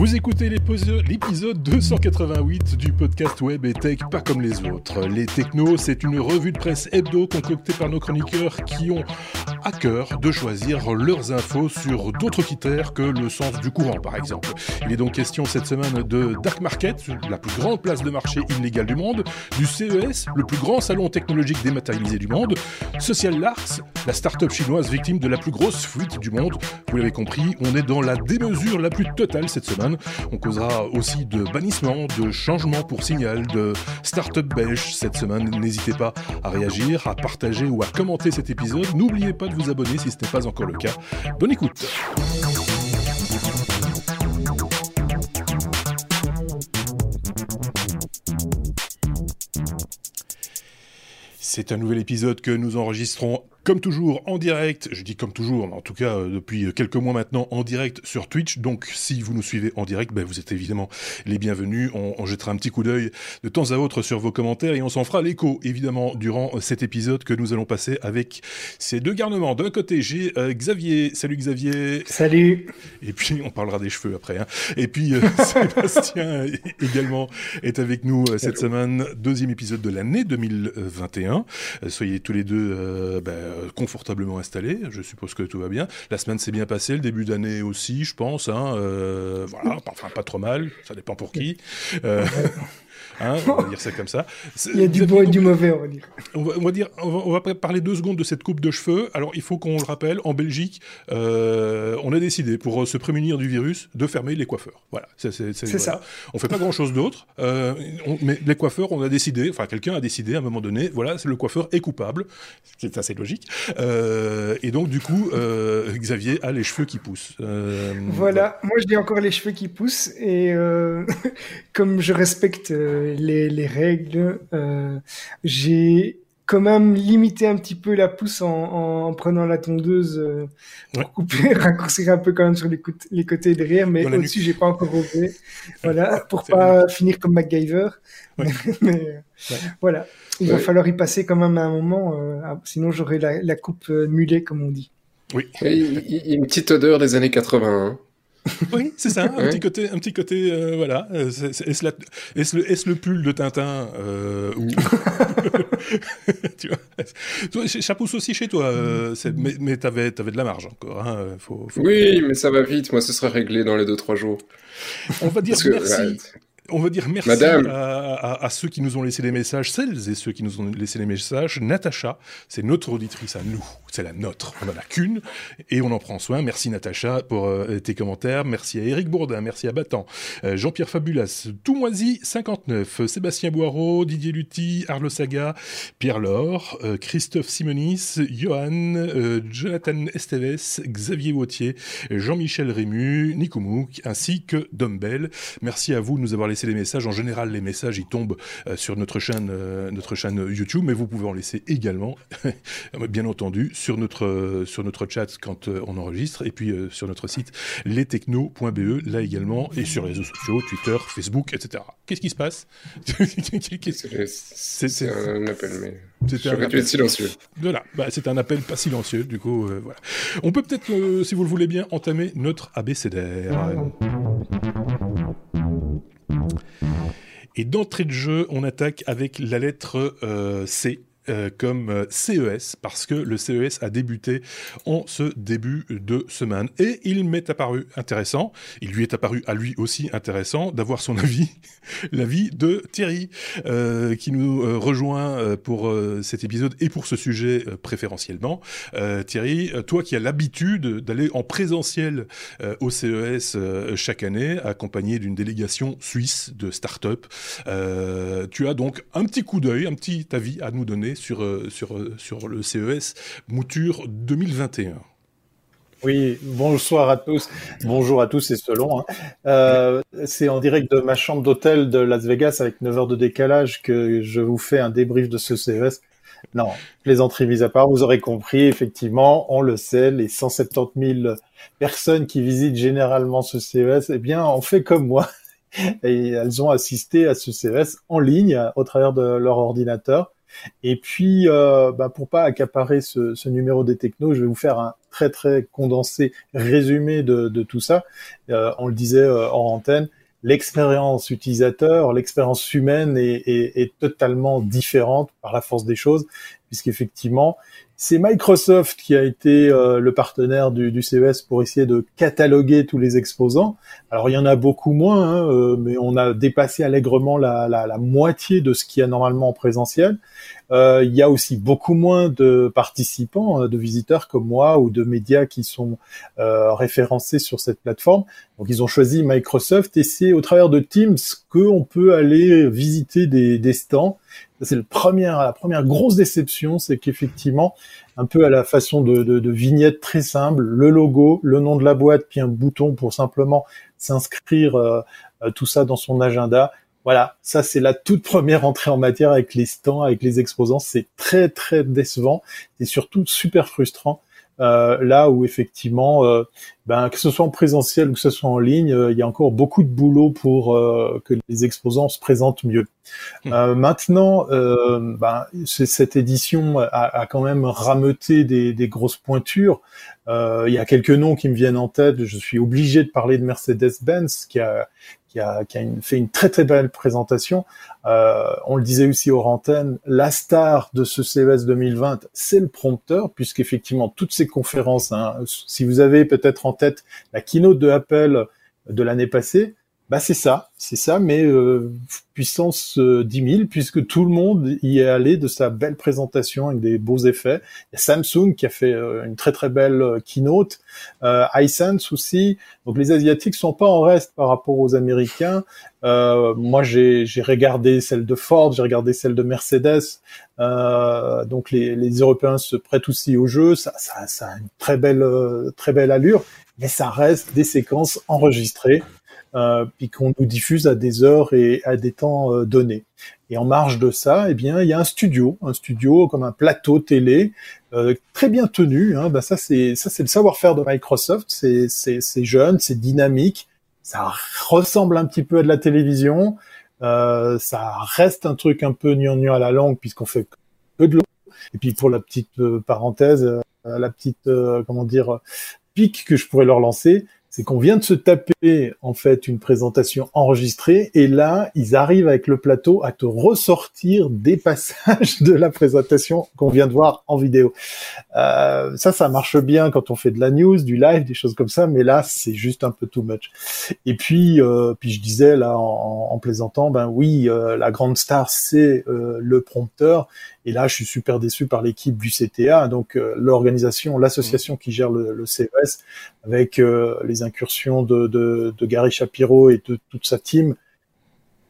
Vous écoutez l'épisode 288 du podcast Web et Tech pas comme les autres. Les Technos, c'est une revue de presse hebdo concoctée par nos chroniqueurs qui ont à cœur de choisir leurs infos sur d'autres critères que le sens du courant, par exemple. Il est donc question cette semaine de Dark Market, la plus grande place de marché illégale du monde, du CES, le plus grand salon technologique dématérialisé du monde, Social Lars, la start-up chinoise victime de la plus grosse fuite du monde. Vous l'avez compris, on est dans la démesure la plus totale cette semaine. On causera aussi de bannissement, de changement pour signal, de start-up belge cette semaine. N'hésitez pas à réagir, à partager ou à commenter cet épisode. N'oubliez pas vous abonner si ce n'est pas encore le cas. Bonne écoute. C'est un nouvel épisode que nous enregistrons comme toujours en direct, je dis comme toujours, mais en tout cas euh, depuis quelques mois maintenant en direct sur Twitch. Donc si vous nous suivez en direct, ben, vous êtes évidemment les bienvenus. On, jettera un petit coup d'œil de temps à autre sur vos commentaires et on s'en fera l'écho évidemment durant cet épisode que nous allons passer avec ces deux garnements. D'un côté, j'ai euh, Xavier. Salut Xavier. Salut. Et puis on parlera des cheveux après. Hein. Et puis euh, Sébastien également est avec nous cette semaine. Deuxième épisode de l'année 2021. soyez tous les deux ben, euh, confortablement installé. Je suppose que tout va bien. La semaine s'est bien passée, le début d'année aussi, je pense. Hein, euh, voilà, enfin pas trop mal. Ça dépend pour qui. Euh, Hein, on va dire ça comme ça. Il y a du bon et du mauvais, on va dire. On va, dire, on va, parler deux secondes de cette coupe de cheveux. Alors, il faut qu'on le rappelle, en Belgique, euh, on a décidé, pour se prémunir du virus, de fermer les coiffeurs. Voilà, c'est ça. On fait pas grand-chose d'autre, euh, mais les coiffeurs, on a décidé, enfin, quelqu'un a décidé à un moment donné, voilà, le coiffeur est coupable. C'est assez logique. Euh, et donc, du coup, Xavier a les cheveux qui poussent. voilà, moi, je dis encore les cheveux qui poussent, et comme je respecte les, règles. Euh, j'ai quand même limité un petit peu la pousse en, prenant la tondeuse euh, pour couper, raccourcir un peu quand même sur les, les côtés derrière, mais au-dessus, j'ai pas encore osé. Voilà, pour pas finir comme MacGyver. mais, voilà, il va falloir y passer quand même à un moment, euh, sinon j'aurai la, coupe mulet, comme on dit. Oui. Il y a une petite odeur des années 80. Oui, c'est ça, un petit côté, un petit côté, euh, voilà. Euh, est-ce le, est le, pull de Tintin euh, ou... tu vois Ça pousse aussi chez toi, mais, mais t'avais avais de la marge encore. Hein, faut, Oui, mais ça va vite. Moi, ce sera réglé dans les 2-3 jours. On va dire merci on veut dire merci à, ceux qui nous ont laissé des messages, celles et ceux qui nous ont laissé des messages. Natacha, c'est notre auditrice à nous, c'est la nôtre. On n'en a qu'une et on en prend soin. Merci Natacha pour euh, tes commentaires. Merci à Eric Bourdin, merci à Battant, euh, Jean-Pierre Fabulas, Toumoisy 59, Sébastien Boireau, Didier Lutti, Arlo Saga, Pierre Laure, euh, Christophe Simonis, Johan, Jonathan Esteves, Xavier Wautier, Jean-Michel Rému, Nico ainsi que Dumbbell. Merci à vous de nous avoir laissé les messages. En général, les messages, ils tombent euh, sur notre chaîne, euh, notre chaîne YouTube, mais vous pouvez en laisser également, bien entendu, sur notre, sur notre chat quand euh, on enregistre, et puis sur notre site lestechno.be, là également, et sur les réseaux sociaux, Twitter, Facebook, etc. Qu'est-ce qui se passe C'est un appel, mais... C'était un appel silencieux. Voilà, bah, c'est un appel pas silencieux, du coup, voilà. On peut peut-être, si vous le voulez bien, entamer notre abécédaire. Et d'entrée de jeu, on attaque avec la lettre euh, C euh, comme euh, CES parce que le CES a débuté en ce début de semaine et il m'est apparu intéressant, il lui est apparu à lui aussi intéressant d'avoir son avis, l'avis de Thierry euh, qui nous rejoint pour cet épisode et pour ce sujet préférentiellement. Thierry, toi qui as l'habitude d'aller en présentiel au CES chaque année accompagné d'une délégation suisse de start-up, tu as donc un petit coup d'œil, un petit avis à nous donner sur, euh, sur, euh, sur le CES Mouture 2021. Oui, bonsoir à tous, bonjour à tous et selon. Hein. Euh, c'est en direct de ma chambre d'hôtel de Las Vegas avec 9 heures de décalage que je vous fais un débrief de ce CES. Non, plaisanterie mise à part, vous aurez compris, effectivement, on le sait, les 170 000 personnes qui visitent généralement ce CES, eh bien, on fait comme moi. Et elles ont assisté à ce CES en ligne au travers de leur ordinateur. Et puis, euh, bah, pour pas accaparer ce, ce, numéro des technos, je vais vous faire un, très très condensé, résumé de, de tout ça. Euh, on le disait en antenne, l'expérience utilisateur, l'expérience humaine est, est, est, totalement différente par la force des choses, puisqu'effectivement, c'est Microsoft qui a été euh, le partenaire du, du, CES pour essayer de cataloguer tous les exposants. Alors il y en a beaucoup moins, hein, euh, mais on a dépassé allègrement la, la, la, moitié de ce qu'il y a normalement en présentiel. Euh, il y a aussi beaucoup moins de participants, de visiteurs comme moi ou de médias qui sont référencés sur cette plateforme. Donc ils ont choisi Microsoft et c'est au travers de Teams qu'on peut aller visiter des, des stands c'est la première grosse déception, c'est qu'effectivement, un peu à la façon de, de, de, vignette très simple, le logo, le nom de la boîte, puis un bouton pour simplement s'inscrire euh, euh, tout ça dans son agenda. Voilà, ça c'est la toute première entrée en matière avec les stands, avec les exposants. C'est très très décevant et surtout super frustrant euh, là où effectivement, euh, ben, que ce soit en présentiel ou que ce soit en ligne, euh, il y a encore beaucoup de boulot pour que les exposants se présentent mieux. Hmm. maintenant, ben, cette édition a, a, quand même rameuté des, des grosses pointures. il y a quelques noms qui me viennent en tête. Je suis obligé de parler de Mercedes-Benz qui a qui a, fait une très très belle présentation. Euh, on le disait aussi aux antennes, la star de ce CES 2020, c'est le prompteur, puisqu'effectivement toutes ces conférences, hein, si vous avez peut-être en tête la keynote de Apple de l'année passée, bah c'est ça, c'est ça, mais euh, puissance 10 euh, 000, puisque tout le monde y est allé de sa belle présentation avec des beaux effets. Il y a Samsung qui a fait euh, une très très belle keynote, euh, iSense aussi. Donc les Asiatiques sont pas en reste par rapport aux Américains. moi j'ai regardé celle de Ford, j'ai regardé celle de Mercedes. donc les, les, Européens se prêtent aussi au jeu. Ça, ça, ça a une très belle très belle allure, mais ça reste des séquences enregistrées euh, qu'on nous diffuse à des heures et à des temps euh, donnés. Et en marge de ça, eh bien, il y a un studio, un studio comme un plateau télé euh, très bien tenu. Hein. Ben ça, c'est ça, c'est le savoir-faire de Microsoft. C'est c'est jeune, c'est dynamique. Ça ressemble un petit peu à de la télévision. Euh, ça reste un truc un peu gnangnan à la langue puisqu'on fait que de l'eau. Et puis pour la petite euh, parenthèse, euh, la petite comment dire pique que je pourrais leur lancer, c'est qu'on vient de se taper en fait une présentation enregistrée et là ils arrivent avec le plateau à te ressortir des passages de la présentation qu'on vient de voir en vidéo. Euh, ça, ça marche bien quand on fait de la news, du live, des choses comme ça, mais là c'est juste un peu too much. Et puis, euh, puis je disais là en, plaisantant, ben oui, euh, la grande star c'est le prompteur et là, je suis super déçu par l'équipe du CTA, donc euh, l'organisation, l'association qui gère le, le CES, avec euh, les incursions de, de, de, Gary Shapiro et de toute sa team.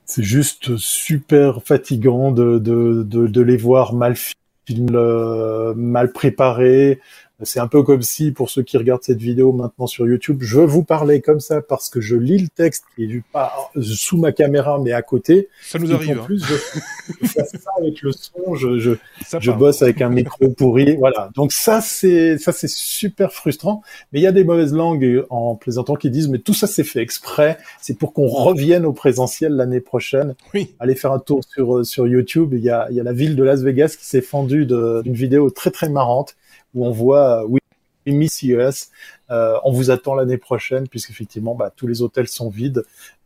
C'est juste super fatigant de, de, de, les voir mal film, euh, mal préparés, c'est un peu comme si, pour ceux qui regardent cette vidéo maintenant sur YouTube, je vous parlais comme ça parce que je lis le texte qui est pas sous ma caméra mais à côté. Ça nous arrive. En hein. plus, je, fais ça avec le son, je, je, je bosse avec un micro pourri, voilà. Donc ça c'est ça c'est super frustrant. Mais il y a des mauvaises langues en plaisantant qui disent mais tout ça c'est fait exprès, c'est pour qu'on revienne au présentiel l'année prochaine. Oui. Allez faire un tour sur sur YouTube. Il y a il y a la ville de Las Vegas qui s'est fendue d'une vidéo très très marrante où on voit oui Miss US. Euh, on vous attend l'année prochaine puisqu'effectivement bah, tous les hôtels sont vides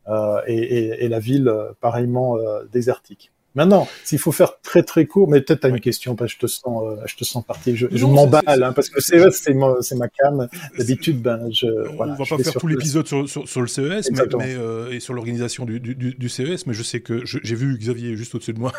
euh, et, la ville euh, pareillement euh, désertique. Maintenant, s'il faut faire très très court, mais peut-être t'as une question parce que je te sens, euh, je te sens parti. Je, je m'emballe hein, parce que le CES c'est ma, c'est ma cam. D'habitude, ben je. On voilà, va pas faire tout l'épisode sur, sur, sur, le CES, mais, mais euh, et sur l'organisation du, du, du, CES, mais je sais que j'ai vu Xavier juste au-dessus de moi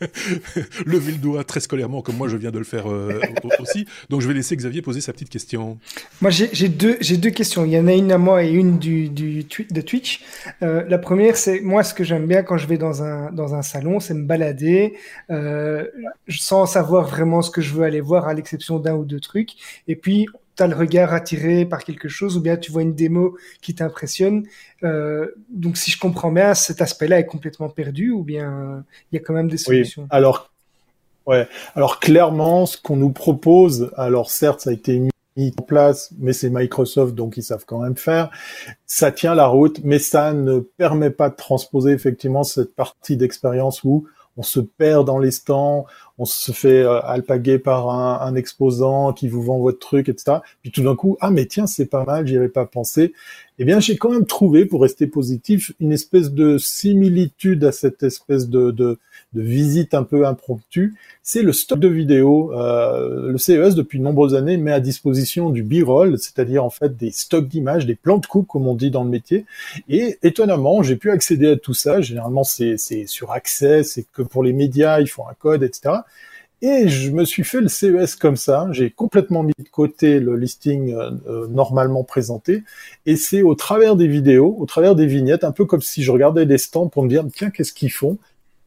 lever le doigt très scolairement, comme moi je viens de le faire euh, aussi. Donc je vais laisser Xavier poser sa petite question. Moi j'ai deux j'ai deux questions. Il y en a une à moi et une du, du de Twitch. Euh, la première c'est moi ce que j'aime bien quand je vais dans un dans un salon c'est me balader euh, sans savoir vraiment ce que je veux aller voir, à l'exception d'un ou deux trucs. Et puis, tu as le regard attiré par quelque chose, ou bien tu vois une démo qui t'impressionne. Euh, donc, si je comprends bien, cet aspect-là est complètement perdu, ou bien il y a quand même des solutions? alors, ouais. Alors, clairement, ce qu'on nous propose, alors certes, ça a été mis en place, mais c'est Microsoft, donc ils savent quand même faire. Ça tient la route, mais ça ne permet pas de transposer effectivement cette partie d'expérience où on se perd dans les stands, on se fait alpaguer par un, un, exposant qui vous vend votre truc, etc. Puis tout d'un coup, ah mais tiens, c'est pas mal, j'y avais pas pensé eh bien, j'ai quand même trouvé, pour rester positif, une espèce de similitude à cette espèce de, de, de visite un peu impromptue. C'est le stock de vidéos. Euh, le CES, depuis de nombreuses années, met à disposition du b-roll, c'est-à-dire en fait des stocks d'images, des plans de coupe, comme on dit dans le métier. Et étonnamment, j'ai pu accéder à tout ça. Généralement, c'est sur accès, c'est que pour les médias, il faut un code, etc. Et je me suis fait le CES comme ça. J'ai complètement mis de côté le listing euh, euh, normalement présenté. Et c'est au travers des vidéos, au travers des vignettes, un peu comme si je regardais des stands pour me dire, tiens, qu'est-ce qu'ils font?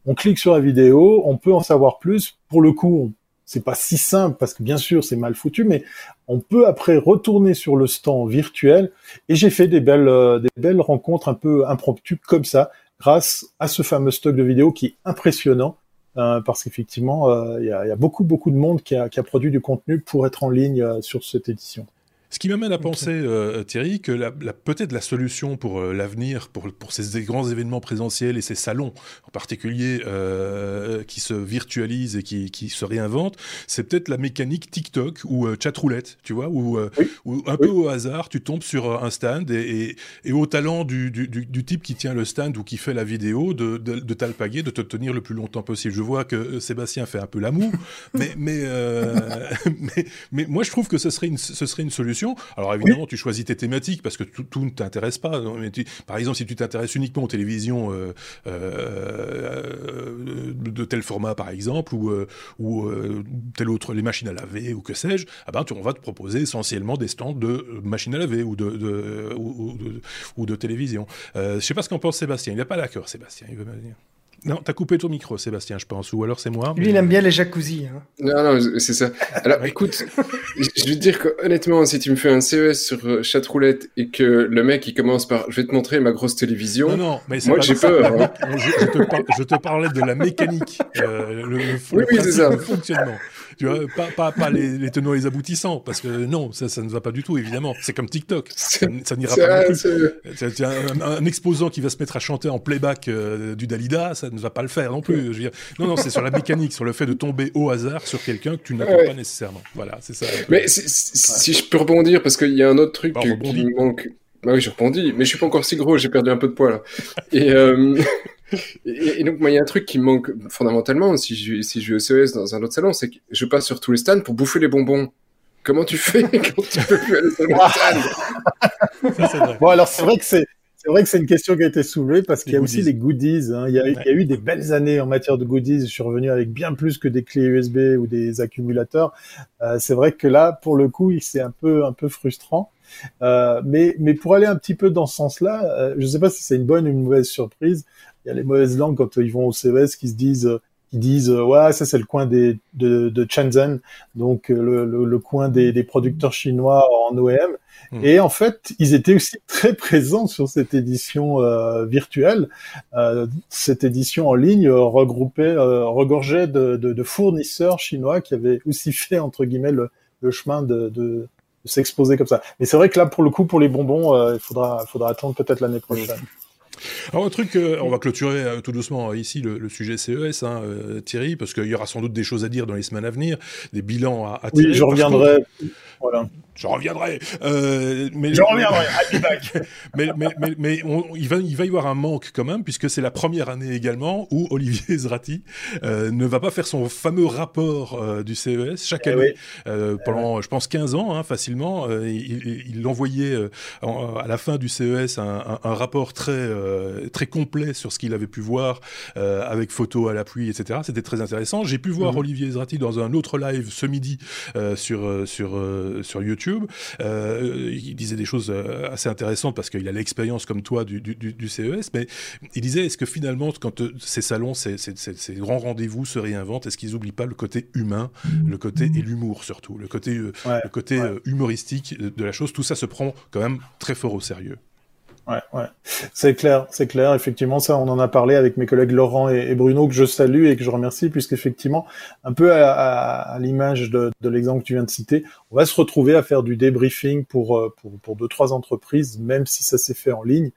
On clique sur la vidéo, on peut en savoir plus. Pour le coup, c'est pas si simple parce que bien sûr c'est mal foutu, mais on peut après retourner sur le stand virtuel. Et j'ai fait des belles, euh, des belles rencontres un peu impromptues comme ça, grâce à ce fameux stock de vidéos qui est impressionnant euh, parce qu'effectivement, euh, il y, a, beaucoup, beaucoup de monde qui a, qui a, produit du contenu pour être en ligne euh, sur cette édition. Ce qui m'amène à penser, euh, Thierry, que la, peut-être la solution pour euh, l'avenir, pour, pour ces grands événements présentiels et ces salons en particulier euh, qui se virtualisent et qui, qui se réinventent, c'est peut-être la mécanique TikTok ou chatroulette, tu vois, où, un peu au hasard, tu tombes sur un stand et, et, au talent du, du, du, type qui tient le stand ou qui fait la vidéo, de, de, de t'alpaguer, de te tenir le plus longtemps possible. Je vois que Sébastien fait un peu l'amour, mais, mais, mais, mais, moi je trouve que ce serait une, ce serait une solution alors évidemment, tu choisis tes thématiques parce que tout, ne t'intéresse pas. par exemple, si tu t'intéresses uniquement aux télévisions euh, euh, de tel format, par exemple, ou, euh, ou tel autre, les machines à laver ou que sais-je, ah ben, on va te proposer essentiellement des stands de machines à laver ou de, ou, de, télévision. je ne sais pas ce qu'en pense Sébastien. Il n'est pas d'accord, Sébastien. Il veut me dire. Non, t'as coupé ton micro, Sébastien, je pense, ou alors c'est moi. Lui, il aime bien les jacuzzi. Hein. Non, non, c'est ça. Alors, écoute, je veux dire que honnêtement, si tu me fais un CES sur euh, chatroulette et que le mec il commence par, je vais te montrer ma grosse télévision. Non, non, mais moi j'ai peur. Hein. Je, te parlais de la mécanique, euh, le, oui, oui, ça. le fonctionnement. Tu vois, pas, pas, les, les, tenants et les aboutissants, parce que non, ça, ça ne va pas du tout, évidemment. C'est comme TikTok. Ça, n'ira pas non plus. Un, exposant qui va se mettre à chanter en playback euh, du Dalida, ça ne va pas le faire non plus. Je veux dire. Non, non, c'est sur la mécanique, sur le fait de tomber au hasard sur quelqu'un que tu n'attends pas nécessairement. Voilà, c'est ça. Mais si je peux rebondir, parce qu'il y a un autre truc bah, qui manque. Bah oui, je rebondis, mais je suis pas encore si gros, j'ai perdu un peu de poids là. Et, euh, et, donc, moi, il y a un truc qui me manque fondamentalement si je, si je vais au CES dans un autre salon, c'est que je passe sur tous les stands pour bouffer les bonbons. Comment tu fais quand tu peux plus aller sur le stand Bon, alors c'est vrai que c'est c'est vrai que c'est une question qui a été soulevée parce qu'il y a aussi les goodies. Hein. Il, y a, il, y a, eu des belles années en matière de goodies. Je suis revenu avec bien plus que des clés USB ou des accumulateurs. Euh, c'est vrai que là, pour le coup, c'est un peu un peu frustrant. Euh, mais mais pour aller un petit peu dans ce sens-là, euh, je ne sais pas si c'est une bonne ou une mauvaise surprise. Il y a les mauvaises langues quand ils vont au CES qui se disent qui disent ouais ça c'est le coin des de, de Shenzhen. Donc euh, le, le, coin des, des, producteurs chinois en OEM hmm. et en fait ils étaient aussi très présents sur cette édition euh, virtuelle. Euh, cette édition en ligne regroupait regorgeait de, de, de, fournisseurs chinois qui avaient aussi fait entre guillemets le, le chemin de, de, s'exposer comme ça mais c'est vrai que là pour le coup pour les bonbons il faudra faudra attendre peut-être l'année prochaine alors un truc, euh, on va clôturer euh, tout doucement ici le, sujet CES, hein, euh, Thierry, parce qu'il y aura sans doute des choses à dire dans les semaines à venir, des bilans à, à tirer. Oui, je reviendrai. Voilà. Je reviendrai. Euh, mais, je reviendrai. mais mais, mais, mais il, va, il va y avoir un manque quand même, puisque c'est la première année également où Olivier Zrati euh, ne va pas faire son fameux rapport euh, du CES chaque eh année. Pendant, je pense, 15 ans, hein, facilement. Il, il envoyait à la fin du CES un, un, un rapport très, très complet sur ce qu'il avait pu voir, avec photos à l'appui, etc. C'était très intéressant. J'ai pu voir mhm. Olivier Zrati dans un autre live ce midi sur, sur, sur YouTube euh, il disait des choses euh, assez intéressantes parce qu'il a l'expérience comme toi du, CES, mais il disait est-ce que finalement, quand euh, ces salons, ces, grands rendez-vous se réinventent, est-ce qu'ils n'oublient pas le côté humain, le côté et l'humour surtout, le côté, le côté humoristique de la chose? Tout ça se prend quand même très fort au sérieux. Ouais, ouais. C'est clair, c'est clair. Effectivement, ça, on en a parlé avec mes collègues Laurent et, Bruno, que je salue et que je remercie, puisqu'effectivement, un peu à, l'image de, l'exemple que tu viens de citer, on va se retrouver à faire du débriefing pour, euh, pour, pour deux, trois entreprises, même si ça s'est fait en ligne.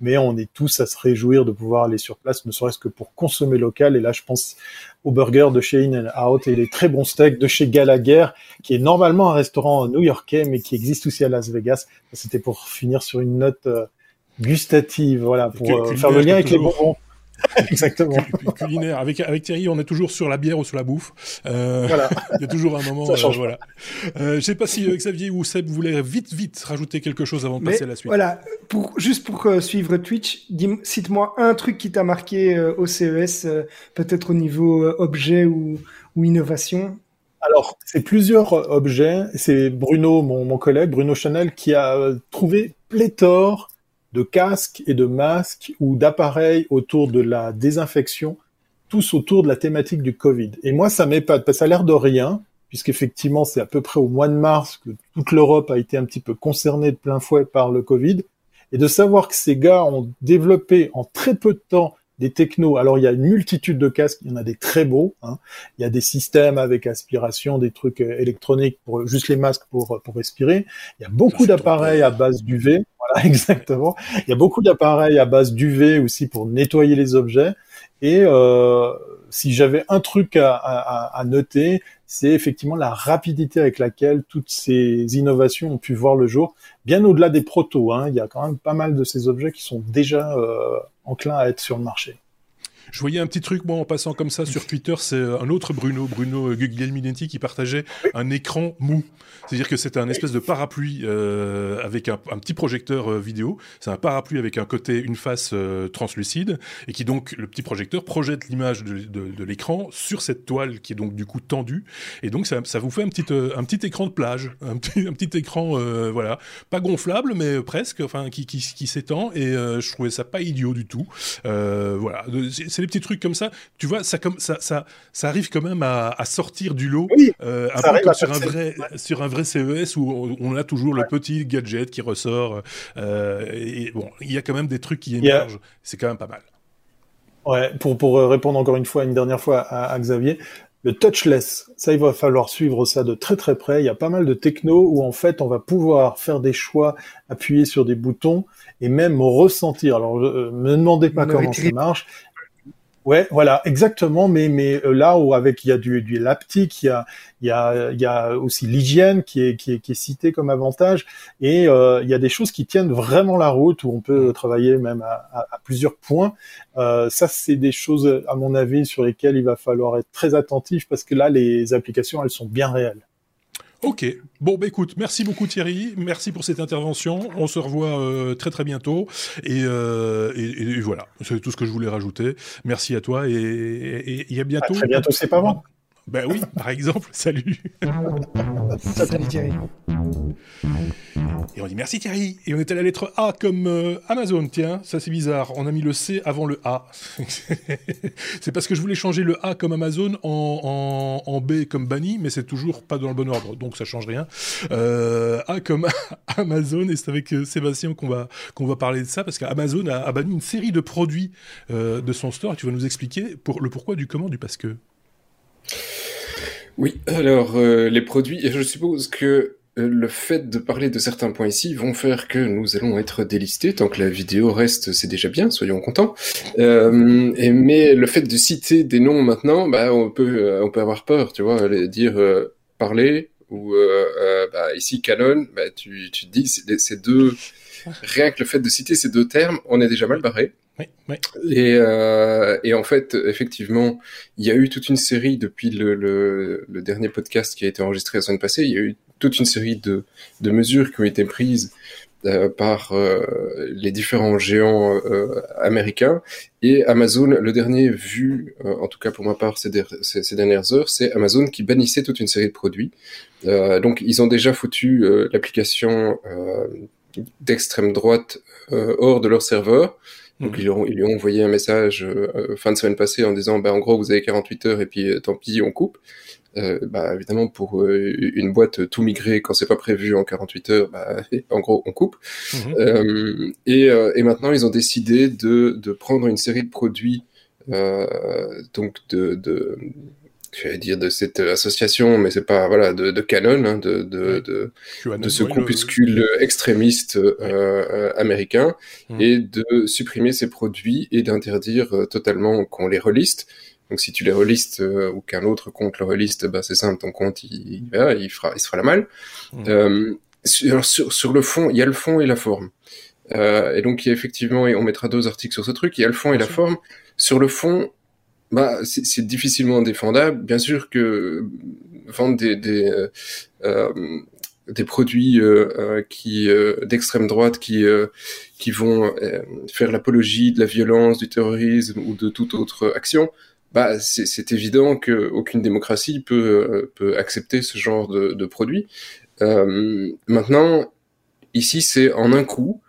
Mais on est tous à se réjouir de pouvoir aller sur place, ne serait-ce que pour consommer local. Et là, je pense aux burgers de chez In and Out et les très bons steaks de chez Gallagher, qui est normalement un restaurant new-yorkais, mais qui existe aussi à Las Vegas. C'était pour finir sur une note euh, gustative, voilà, pour euh, faire le lien avec les bonbons. Exactement. Culinaire. Avec, avec Thierry, on est toujours sur la bière ou sur la bouffe. Euh, voilà. Il y a toujours un moment. Ça change. voilà. Euh, je sais pas si Xavier ou Seb voulaient vite, vite rajouter quelque chose avant de passer à la suite. Voilà. Pour, juste pour suivre Twitch, cite-moi un truc qui t'a marqué au CES, peut-être au niveau objet ou, ou innovation. Alors, c'est plusieurs objets. C'est Bruno, mon, mon collègue, Bruno Chanel, qui a trouvé pléthore de casques et de masques ou d'appareils autour de la désinfection, tous autour de la thématique du Covid. Et moi, ça m'épate, parce que ça a l'air de rien, puisqu'effectivement, c'est à peu près au mois de mars que toute l'Europe a été un petit peu concernée de plein fouet par le Covid. Et de savoir que ces gars ont développé en très peu de temps des technos. Alors il y a une multitude de casques, il y en a des très beaux. Hein. Il y a des systèmes avec aspiration, des trucs euh, électroniques pour juste les masques pour pour respirer. Il y a beaucoup d'appareils à base d'UV. Exactement. Il y a beaucoup d'appareils à base d'UV aussi pour nettoyer les objets. Et euh, si j'avais un truc à noter, c'est effectivement la rapidité avec laquelle toutes ces innovations ont pu voir le jour, bien au-delà des protos. Hein. Il y a quand même pas mal de ces objets qui sont déjà euh, enclins à être sur le marché. Je voyais un petit truc, moi, en passant comme ça sur Twitter, c'est euh, un autre Bruno, Bruno Guglielminetti, qui partageait un écran mou. C'est-à-dire que c'était un espèce de parapluie euh, avec un, petit projecteur euh, vidéo. C'est un parapluie avec un côté, une face translucide, et qui donc, le petit projecteur projette l'image de, l'écran sur cette toile qui est donc du coup tendue. Et donc, ça, vous fait un petit, un petit écran de plage, un petit, un petit écran, voilà, pas gonflable, mais presque, enfin, qui, qui, qui s'étend. Et je trouvais ça pas idiot du tout. voilà. C'est c'est des petits trucs comme ça. Tu vois, ça, comme, ça, ça, ça arrive quand même à, sortir du lot. Euh, un peu comme sur un, vrai, sur un vrai CES où on, a toujours le petit gadget qui ressort. Euh, et bon, il y a quand même des trucs qui émergent. C'est quand même pas mal. Ouais, pour, pour répondre encore une fois, une dernière fois à, Xavier, le touchless, ça, il va falloir suivre ça de très très près. Il y a pas mal de techno où en fait, on va pouvoir faire des choix, appuyer sur des boutons et même ressentir. Alors, euh, me demandez pas comment ça marche. Ouais, voilà, exactement. Mais mais euh, là où avec il y a du, du laptique, il y a il y a il y a aussi l'hygiène qui est qui est qui est cité comme avantage et euh, il y a des choses qui tiennent vraiment la route où on peut mmh. travailler même à, à, plusieurs points. Euh, ça c'est des choses à mon avis sur lesquelles il va falloir être très attentif parce que là les applications elles sont bien réelles. Ok. Bon, bah écoute, merci beaucoup Thierry, merci pour cette intervention. On se revoit euh, très très bientôt. Euh, et, et, voilà, c'est tout ce que je voulais rajouter. Merci à toi et, et à bientôt. À très bientôt, c'est pas bon. Ben oui, par exemple, salut. salut Thierry. Et on dit merci Thierry. Et on est à la lettre A comme euh, Amazon, tiens, ça c'est bizarre. On a mis le C avant le A. c'est parce que je voulais changer le A comme Amazon en, en, B comme Banni, mais c'est toujours pas dans le bon ordre, donc ça change rien. Euh, a comme Amazon, et c'est avec euh, Sébastien qu'on va, qu'on va parler de ça, parce qu'Amazon a, a, banni une série de produits de son store, et tu vas nous expliquer pour, le pourquoi du comment du parce que. Oui, alors euh, les produits, je suppose que euh, le fait de parler de certains points ici vont faire que nous allons être délistés tant que la vidéo reste, c'est déjà bien, soyons contents. Euh, mais le fait de citer des noms maintenant, bah, on peut, on peut avoir peur, tu vois, dire parler ou bah, ici Canon, bah, tu, tu te dis ces deux, rien que le fait de citer ces deux termes, on est déjà mal barré. Et, euh, et, en fait, effectivement, il y a eu toute une série depuis le, dernier podcast qui a été enregistré la semaine passée. Il y a eu toute une série de, mesures qui ont été prises euh, par euh, les différents géants américains. Et Amazon, le dernier vu, en tout cas pour ma part ces, ces dernières heures, c'est Amazon qui bannissait toute une série de produits. donc ils ont déjà foutu l'application d'extrême droite hors de leur serveur. Donc mhm. ils, lui ont, envoyé un message euh, fin de semaine passée en disant bah, en gros vous avez 48 heures et puis euh, tant pis on coupe. bah, évidemment, pour une boîte tout migrée quand c'est pas prévu en 48 heures, bah, en gros, on coupe. Mhm. et, et, maintenant, ils ont décidé de, de prendre une série de produits, donc de, de je vais dire de cette association, mais c'est pas voilà de, de Canon, hein, de de, de, de ce groupuscule extrémiste euh, américain, mmh. et de supprimer ces produits et d'interdire euh, totalement qu'on les reliste. Donc si tu les relistes euh, ou qu'un autre compte le reliste, bah c'est simple, ton compte il, il, il, fera il se fera la malle. Mmh. Euh, sur, sur, le fond, il y a le fond et la forme. Euh, et donc il y a effectivement, et on mettra deux articles sur ce truc, il y a le fond et la forme. Sur le fond, bah, c'est difficilement défendable. Bien sûr que vendre des, des, euh, euh des produits euh, euh qui d'extrême droite qui qui vont faire l'apologie de la violence, du terrorisme ou de toute autre action, bah c'est évident que aucune démocratie peut peut accepter ce genre de, de produit. maintenant, ici, c'est en un coup,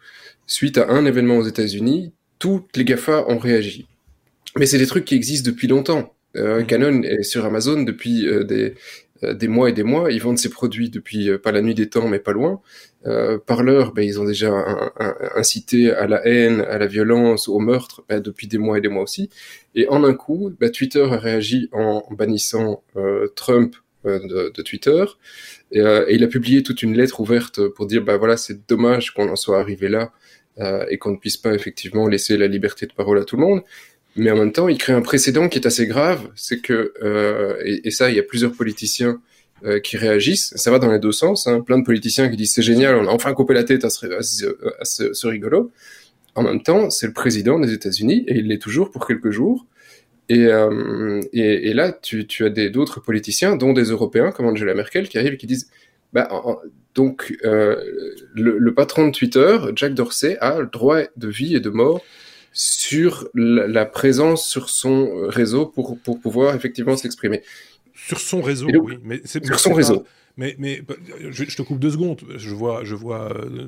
suite à un événement aux États-Unis, toutes les Gafa ont réagi. Mais c'est des trucs qui existent depuis longtemps. Euh, mhm. Canon est sur Amazon depuis euh, des, euh, des mois et des mois. Ils vendent ces produits depuis euh, pas la nuit des temps, mais pas loin. par l'heure, ben, ils ont déjà incité à la haine, à la violence, au meurtre ben, depuis des mois et des mois aussi. Et en un coup, ben, Twitter a réagi en bannissant Trump de, de, Twitter. Et, et, il a publié toute une lettre ouverte pour dire, bah voilà, c'est dommage qu'on en soit arrivé là et qu'on ne puisse pas effectivement laisser la liberté de parole à tout le monde mais en même temps, il crée un précédent qui est assez grave, c'est que, euh, et, ça, il y a plusieurs politiciens euh, qui réagissent, ça va dans les deux sens, hein, plein de politiciens qui disent c'est génial, on a enfin coupé la tête à ce, à ce, rigolo. En même temps, c'est le président des États-Unis, et il l'est toujours pour quelques jours. Et, euh, et, et, là, tu, tu as d'autres politiciens, dont des Européens, comme Angela Merkel, qui arrivent et qui disent, bah, donc, euh, le, le patron de Twitter, Jack Dorsey, a le droit de vie et de mort sur la, présence sur son réseau pour, pour pouvoir effectivement s'exprimer. Sur son réseau, oui. Mais sur son réseau. Mais, mais je, te coupe deux secondes. Je vois, je vois, euh,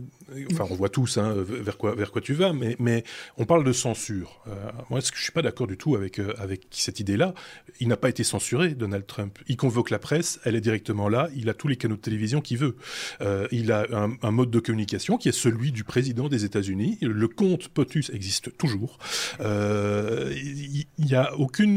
enfin, on voit tous hein, vers quoi, tu vas. Mais, on parle de censure. Euh, moi, ce que je suis pas d'accord du tout avec euh, avec cette idée-là? Il n'a pas été censuré, Donald Trump. Il convoque la presse, elle est directement là. Il a tous les canaux de télévision qu'il veut. il a un, mode de communication qui est celui du président des États-Unis. Le compte POTUS existe toujours. il,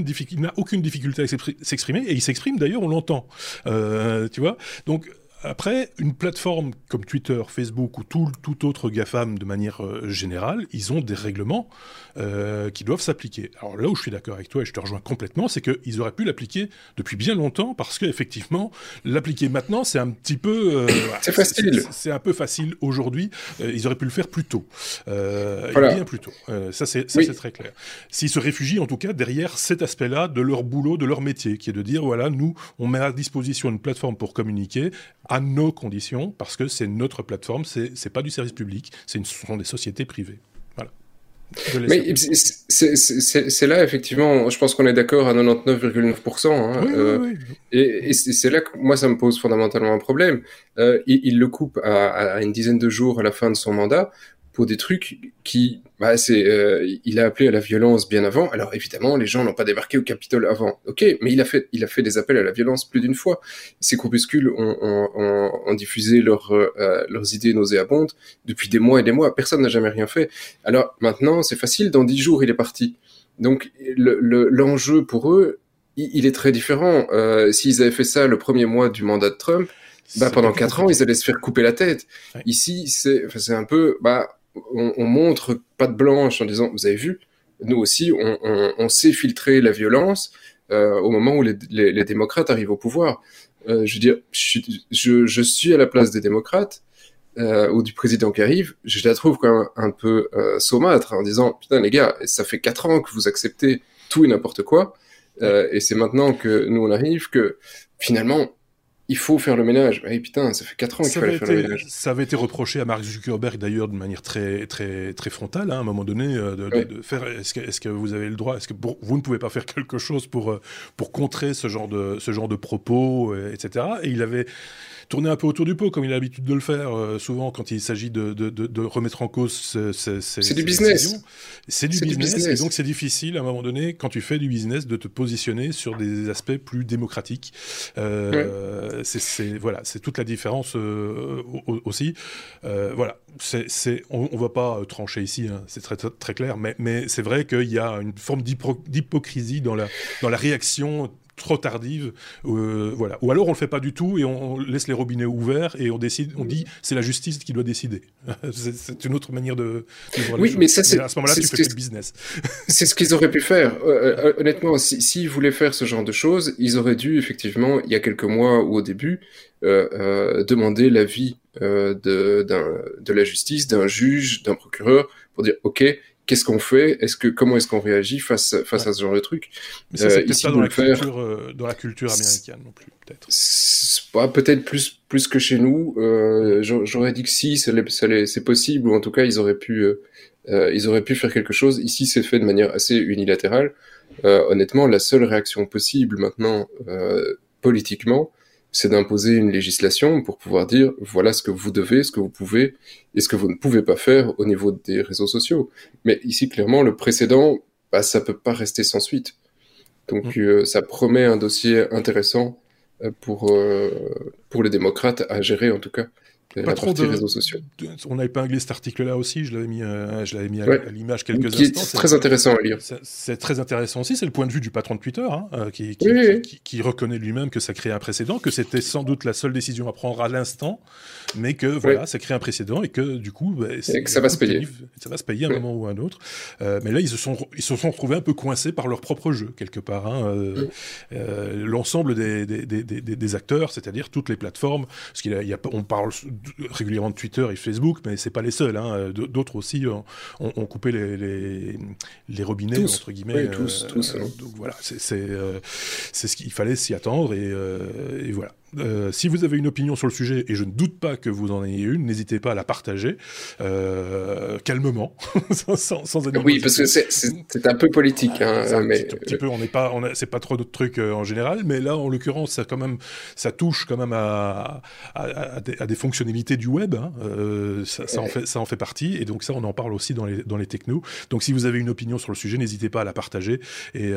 difficulté, n'a aucune difficulté à s'exprimer et il s'exprime d'ailleurs, on l'entend. tu vois? Donc après, une plateforme comme Twitter, Facebook ou tout, tout autre GAFAM de manière euh, générale, ils ont des règlements euh, qui doivent s'appliquer. Alors là où je suis d'accord avec toi et je te rejoins complètement, c'est qu'ils auraient pu l'appliquer depuis bien longtemps parce qu'effectivement, l'appliquer maintenant, c'est un petit peu... Euh, c'est facile. C'est un peu facile aujourd'hui. ils auraient pu le faire plus tôt. Bien plus tôt. ça, c'est très clair. S'ils se réfugient, en tout cas, derrière cet aspect-là de leur boulot, de leur métier, qui est de dire, voilà, nous, on met à disposition une plateforme pour communiquer à nos conditions, parce que c'est notre plateforme, c'est pas du service public, ce sont des sociétés privées. Voilà. Mais c'est là, effectivement, je pense qu'on est d'accord à 99,9%. Hein, oui, euh, oui, oui. Et, et c'est là que moi, ça me pose fondamentalement un problème. Euh, il, il, le coupe à, à, une dizaine de jours à la fin de son mandat pour des trucs qui, bah, c'est, euh, il a appelé à la violence bien avant. Alors évidemment, les gens n'ont pas débarqué au Capitole avant. Ok, mais il a fait, il a fait des appels à la violence plus d'une fois. Ces groupuscules ont, ont, ont, diffusé leurs euh, leurs idées nauséabondes depuis des mois et des mois. Personne n'a jamais rien fait. Alors maintenant, c'est facile. Dans dix jours, il est parti. Donc l'enjeu le, pour eux, il, est très différent. Euh, S'ils avaient fait ça le premier mois du mandat de Trump, bah, pendant quatre ans, ils allaient se faire couper la tête. Ici, c'est, c'est un peu, bah, on, on, montre pas de blanche en disant vous avez vu nous aussi on, on, on sait filtrer la violence euh, au moment où les, les, les, démocrates arrivent au pouvoir. Euh, je veux dire je, je, suis à la place des démocrates euh, ou du président qui arrive je la trouve quand même un peu euh, saumâtre en disant putain les gars ça fait quatre ans que vous acceptez tout et n'importe quoi euh, et c'est maintenant que nous on arrive que finalement il faut faire le ménage. Eh putain, ça fait 4 ans qu'il fallait faire le ménage. Ça avait été reproché à Mark Zuckerberg d'ailleurs de manière très très très frontale hein, à un moment donné euh, de, de, faire. Est-ce que, est que, vous avez le droit Est-ce que vous ne pouvez pas faire quelque chose pour euh, pour contrer ce genre de ce genre de propos, euh, etc. Et il avait tourner un peu autour du pot, comme il a l'habitude de le faire, souvent quand il s'agit de, de, de, remettre en cause C'est du business. C'est du, business, et donc c'est difficile à un moment donné, quand tu fais du business, de te positionner sur des aspects plus démocratiques. C'est voilà, c'est toute la différence aussi. voilà, c'est on, on va pas trancher ici, hein, c'est très, très clair, mais, mais c'est vrai qu'il y a une forme d'hypocrisie dans la, dans la réaction trop tardive, euh, voilà. Ou alors on le fait pas du tout et on, laisse les robinets ouverts et on décide, on dit c'est la justice qui doit décider. c'est une autre manière de. oui, mais ça c'est à ce moment-là tu fais le business. c'est ce qu'ils auraient pu faire. Euh, euh, honnêtement, s'ils si, voulaient faire ce genre de choses, ils auraient dû effectivement il y a quelques mois ou au début demander l'avis de, de la justice, d'un juge, d'un procureur pour dire ok qu'est-ce qu'on fait? Est-ce que comment est-ce qu'on réagit face face à ce genre de truc? Mais ça, c'est euh, pas dans la, culture, euh, dans la culture américaine non plus, peut-être. Pas peut-être plus plus que chez nous. Euh, J'aurais dit que si, c'est possible ou en tout cas ils auraient pu euh, euh, ils auraient pu faire quelque chose. Ici, c'est fait de manière assez unilatérale. honnêtement, la seule réaction possible maintenant politiquement, c'est d'imposer une législation pour pouvoir dire voilà ce que vous devez, ce que vous pouvez et ce que vous ne pouvez pas faire au niveau des réseaux sociaux. Mais ici, clairement, le précédent, bah, ça peut pas rester sans suite. Donc, mm. euh, ça promet un dossier intéressant euh, pour, euh, pour les démocrates à gérer, en tout cas pas trop de, réseaux sociaux. on a épinglé cet article-là aussi, je l'avais mis, euh, je l'avais mis à, l'image quelques qui instants. C'est très intéressant à lire. C'est très intéressant aussi, c'est le point de vue du patron de Twitter, hein, euh, qui, qui, qui, reconnaît lui-même que ça crée un précédent, que c'était sans doute la seule décision à prendre à l'instant, mais que voilà, ça crée un précédent et que du coup, bah, que ça va se payer. Ça va se payer à un moment ou à un autre. Euh, mais là, ils se sont, ils se sont retrouvés un peu coincés par leur propre jeu quelque part. Hein, euh, euh, L'ensemble des, des, des, des, acteurs, c'est-à-dire toutes les plateformes, parce qu'il y a, on parle régulièrement de Twitter et Facebook, mais c'est pas les seuls. Hein, D'autres aussi ont, ont, coupé les, les, les robinets entre guillemets. tous, tous. Hein. donc voilà, c'est c'est ce qu'il fallait s'y attendre et, et voilà. Euh, si vous avez une opinion sur le sujet, et je ne doute pas que vous en ayez une, n'hésitez pas à la partager euh, calmement, sans, sans, Oui, parce que c'est un peu politique. Hein, un mais... petit, peu, on n'est pas, c'est pas trop d'autres trucs euh, en général, mais là, en l'occurrence, ça quand même, ça touche quand même à, à, des, fonctionnalités du web. Hein, ça, ça, en fait, ça en fait partie, et donc ça, on en parle aussi dans les, dans les technos. Donc, si vous avez une opinion sur le sujet, n'hésitez pas à la partager, et,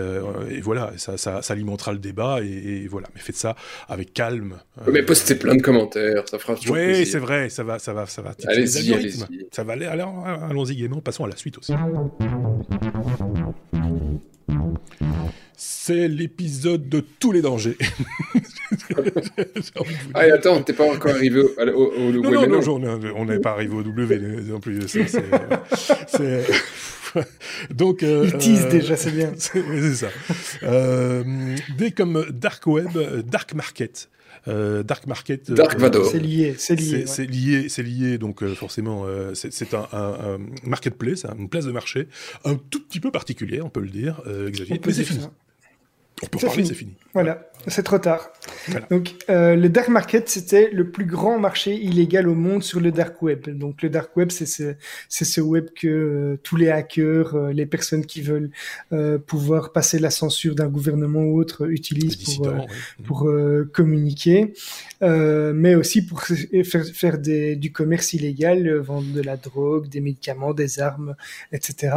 et voilà, ça, ça, ça, alimentera le débat, et, et voilà. Mais faites ça avec calme mais postez plein de commentaires, ça fera toujours Oui, c'est vrai, ça va, ça va, ça va. Allez-y, allez-y. Ça va aller. Alors, allons-y gaiement. Passons à la suite aussi. C'est l'épisode de tous les dangers. ah, attends, t'es pas encore arrivé au, au, non, non, non, on n'est pas arrivé au W non plus. C'est. Donc, euh, Il tease euh, déjà, c'est bien. c'est ça. Euh, des comme Dark Web, Dark Market. Euh, Dark Market. Dark Vador. C'est lié, c'est lié. C'est lié, c'est lié. Donc forcément, c'est un, un, marketplace, hein, une place de marché un tout petit peu particulière, on peut le dire, Xavier. Mais c'est fini. On peut parler, c'est fini. Voilà, c'est trop tard. Donc, euh, le dark market, c'était le plus grand marché illégal au monde sur le dark web. Donc, le dark web, c'est ce, c'est ce web que euh, tous les hackers, euh, les personnes qui veulent euh, pouvoir passer la censure d'un gouvernement ou autre utilisent pour, pour communiquer, mais aussi pour faire, faire des, du commerce illégal, vendre de la drogue, des médicaments, des armes, etc.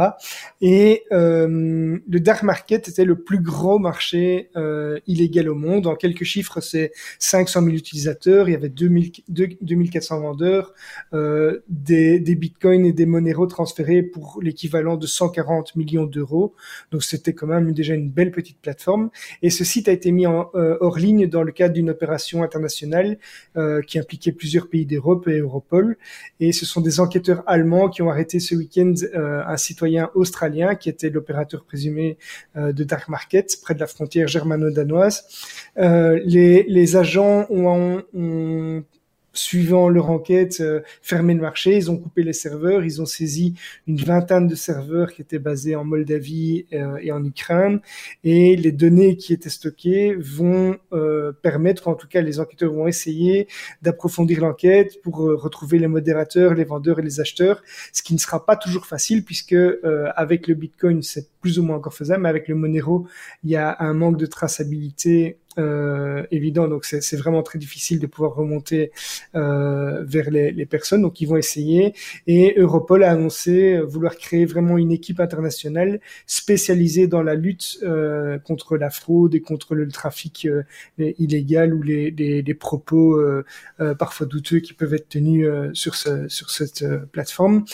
Et le dark market était le plus grand marché illégal au monde. En quelques chiffres, c'est 500 000 utilisateurs, il y avait 2000, 2400 vendeurs, euh, des, bitcoins et des monéros transférés pour l'équivalent de 140 millions d'euros. Donc c'était quand même déjà une belle petite plateforme. Et ce site a été mis euh, hors ligne dans le cadre d'une opération internationale euh, qui impliquait plusieurs pays d'Europe et Europol. Et ce sont des enquêteurs allemands qui ont arrêté ce week-end euh, un citoyen australien qui était l'opérateur présumé euh, de Dark Market près de la frontière germano-danoise euh, les, les, agents ont, ont suivant leur enquête, euh, fermé le marché. Ils ont coupé les serveurs. Ils ont saisi une vingtaine de serveurs qui étaient basés en Moldavie euh, et en Ukraine. Et les données qui étaient stockées vont euh, permettre, en tout cas, les enquêteurs vont essayer d'approfondir l'enquête pour retrouver les modérateurs, les vendeurs et les acheteurs. Ce qui ne sera pas toujours facile puisque avec le Bitcoin, c'est plus ou moins encore faisable, mais avec le Monero, il y a un manque de traçabilité euh, évident, donc c'est vraiment très difficile de pouvoir remonter euh, vers les, les, personnes. Donc ils vont essayer. Et Europol a annoncé vouloir créer vraiment une équipe internationale spécialisée dans la lutte euh, contre la fraude et contre le trafic euh, illégal ou les, les, les propos euh, parfois douteux qui peuvent être tenus sur, ce, sur cette plateforme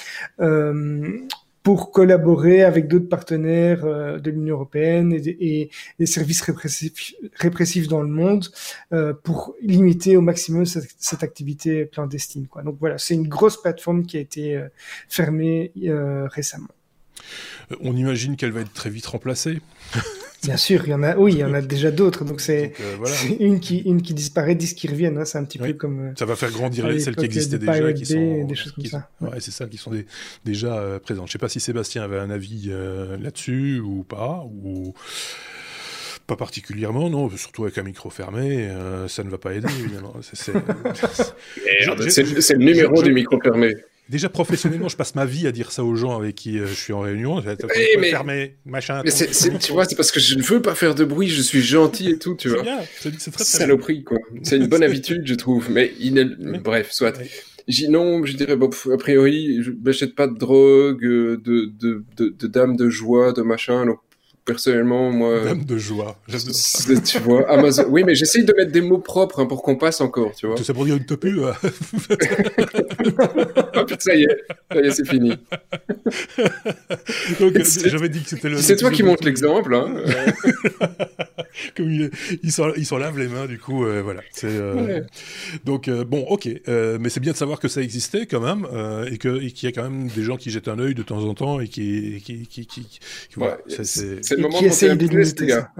pour collaborer avec d'autres partenaires euh, de l'Union européenne et, des services répressifs, dans le monde euh, pour limiter au maximum cette, activité clandestine. Donc voilà, c'est une grosse plateforme qui a été euh, fermée récemment. On imagine qu'elle va être très vite remplacée. Bien sûr, il y en a, oui, il y en a déjà d'autres. Donc c'est une qui une qui disparaît, dix qui reviennent. Hein, c'est un petit peu comme. ça va faire grandir celles qui existaient déjà, qui sont des choses comme ça. Ouais, c'est ça, qui sont déjà euh, présentes. Je sais pas si Sébastien avait un avis euh, là-dessus ou pas ou. Pas particulièrement, non, surtout avec un micro fermé, euh, ça ne va pas aider, évidemment. C'est le numéro du micro fermé. Déjà professionnellement, je passe ma vie à dire ça aux gens avec qui euh, je suis en réunion. Oui, mais... Fermé, machin. Mais tu vois, c'est parce que je ne veux pas faire de bruit, je suis gentil et tout, tu vois. C'est très, Saloperie, quoi. C'est une bonne habitude, je trouve. Mais il bref, soit. non, je dirais, bon, a priori, je n'achète pas de drogue, euh, de, de, de, de dames de joie, de machin. Donc personnellement, moi. Dame de joie. Tu vois, Amazon. Oui, mais j'essaye de mettre des mots propres hein, pour qu'on passe encore, tu vois. Tout ça pour dire une topu. oh, putain, ça y est, ça y est, c'est fini. Donc, j'avais dit que c'était le. C'est toi qui montres l'exemple, hein. Comme il, il s'en lave les mains, du coup, euh, voilà. Euh... Donc, euh, bon, ok. Mais c'est bien de savoir que ça existait quand même, et qu'il y a quand même des gens qui jettent un œil de temps en temps et qui. qui, qui, qui, qui voilà, c'est le moment de monter un business, les gars.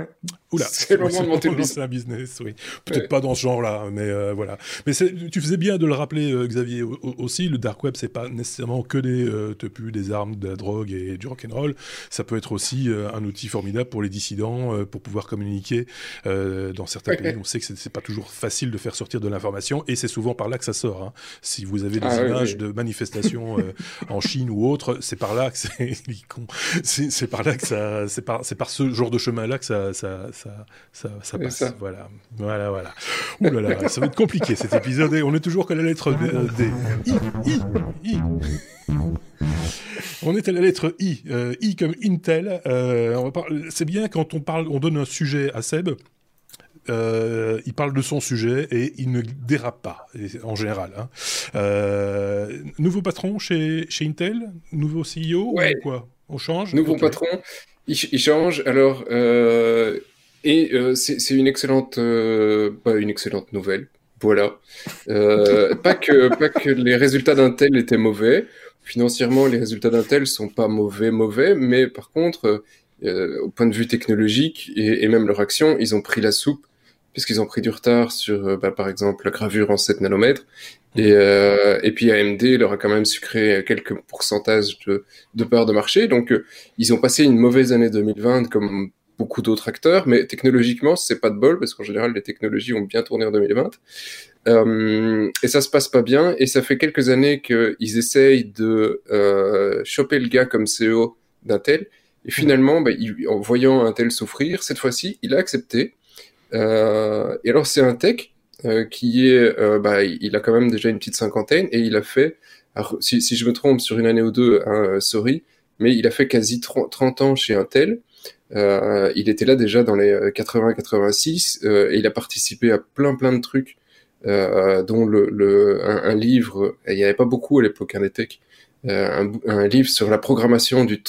Oula, c'est le moment de monter un business, oui. Peut-être pas dans ce genre-là, mais euh, voilà. Mais tu faisais bien de le rappeler, euh, Xavier, aussi. Le dark web, c'est pas nécessairement que des euh, tepus, des armes, de la drogue et du rock'n'roll. Ça peut être aussi un outil formidable pour les dissidents, pour pouvoir communiquer dans certains pays. On sait que c'est pas toujours facile de faire sortir de l'information, et c'est souvent par là que ça sort. Hein. Si vous avez des ah images de manifestations en Chine ou autre, c'est par là que c'est, c'est par là que ça, c'est par, c'est par ce genre de chemin-là que ça, ça ça, ça, passe. Voilà, voilà, voilà. Ouh là là, ça va être compliqué cet épisode. On est toujours qu'à la lettre D. I, I, I. On est à la lettre I, euh, I comme Intel. Euh, c'est bien quand on parle, on donne un sujet à Seb. Euh, il parle de son sujet et il ne dérape pas, en général. Hein. nouveau patron chez, chez Intel? Nouveau CEO ou quoi? On change? Nouveau patron, il, change. Alors, et euh, c'est une excellente, euh, pas une excellente nouvelle. Voilà. Euh, pas que pas que les résultats d'Intel étaient mauvais. Financièrement, les résultats d'Intel sont pas mauvais, mauvais, mais par contre, euh, au point de vue technologique et, et, même leur action, ils ont pris la soupe puisqu'ils ont pris du retard sur, euh, bah, par exemple, la gravure en 7 nanomètres. Et, euh, et puis AMD leur a quand même sucré quelques pourcentages de, de part de marché. Donc, ils ont passé une mauvaise année 2020 comme beaucoup d'autres acteurs, mais technologiquement, c'est pas de bol, parce qu'en général, les technologies ont bien tourné en 2020. Euh, et ça se passe pas bien, et ça fait quelques années qu'ils essayent de euh, choper le gars comme CEO d'Intel, et finalement, bah, en voyant Intel souffrir, cette fois-ci, il a accepté. Euh, et alors, c'est un tech euh, qui est, euh, bah, il a quand même déjà une petite cinquantaine, et il a fait, si, je me trompe sur une année ou deux, hein, sorry, mais il a fait quasi 30 ans chez Intel, il était là déjà dans les 80-86 euh, et il a participé à plein plein de trucs, dont le, le un, livre. Il n'y avait pas beaucoup à l'époque un tech. Un, un, livre sur la programmation du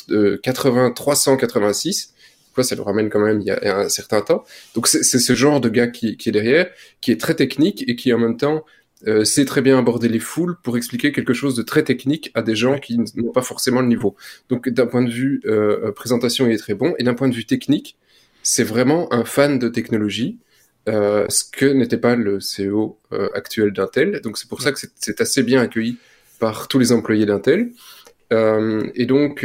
80 386 quoi ça le ramène quand même il y a un certain temps donc c'est ce genre de gars qui, qui est derrière qui est très technique et qui en même temps euh, c'est très bien aborder les foules pour expliquer quelque chose de très technique à des gens qui n'ont pas forcément le niveau. Donc d'un point de vue euh, euh, présentation, il est très bon, et d'un point de vue technique, c'est vraiment un fan de technologie, euh, ce que n'était pas le CEO euh, actuel d'Intel. Donc c'est pour ça que c'est assez bien accueilli par tous les employés d'Intel. et donc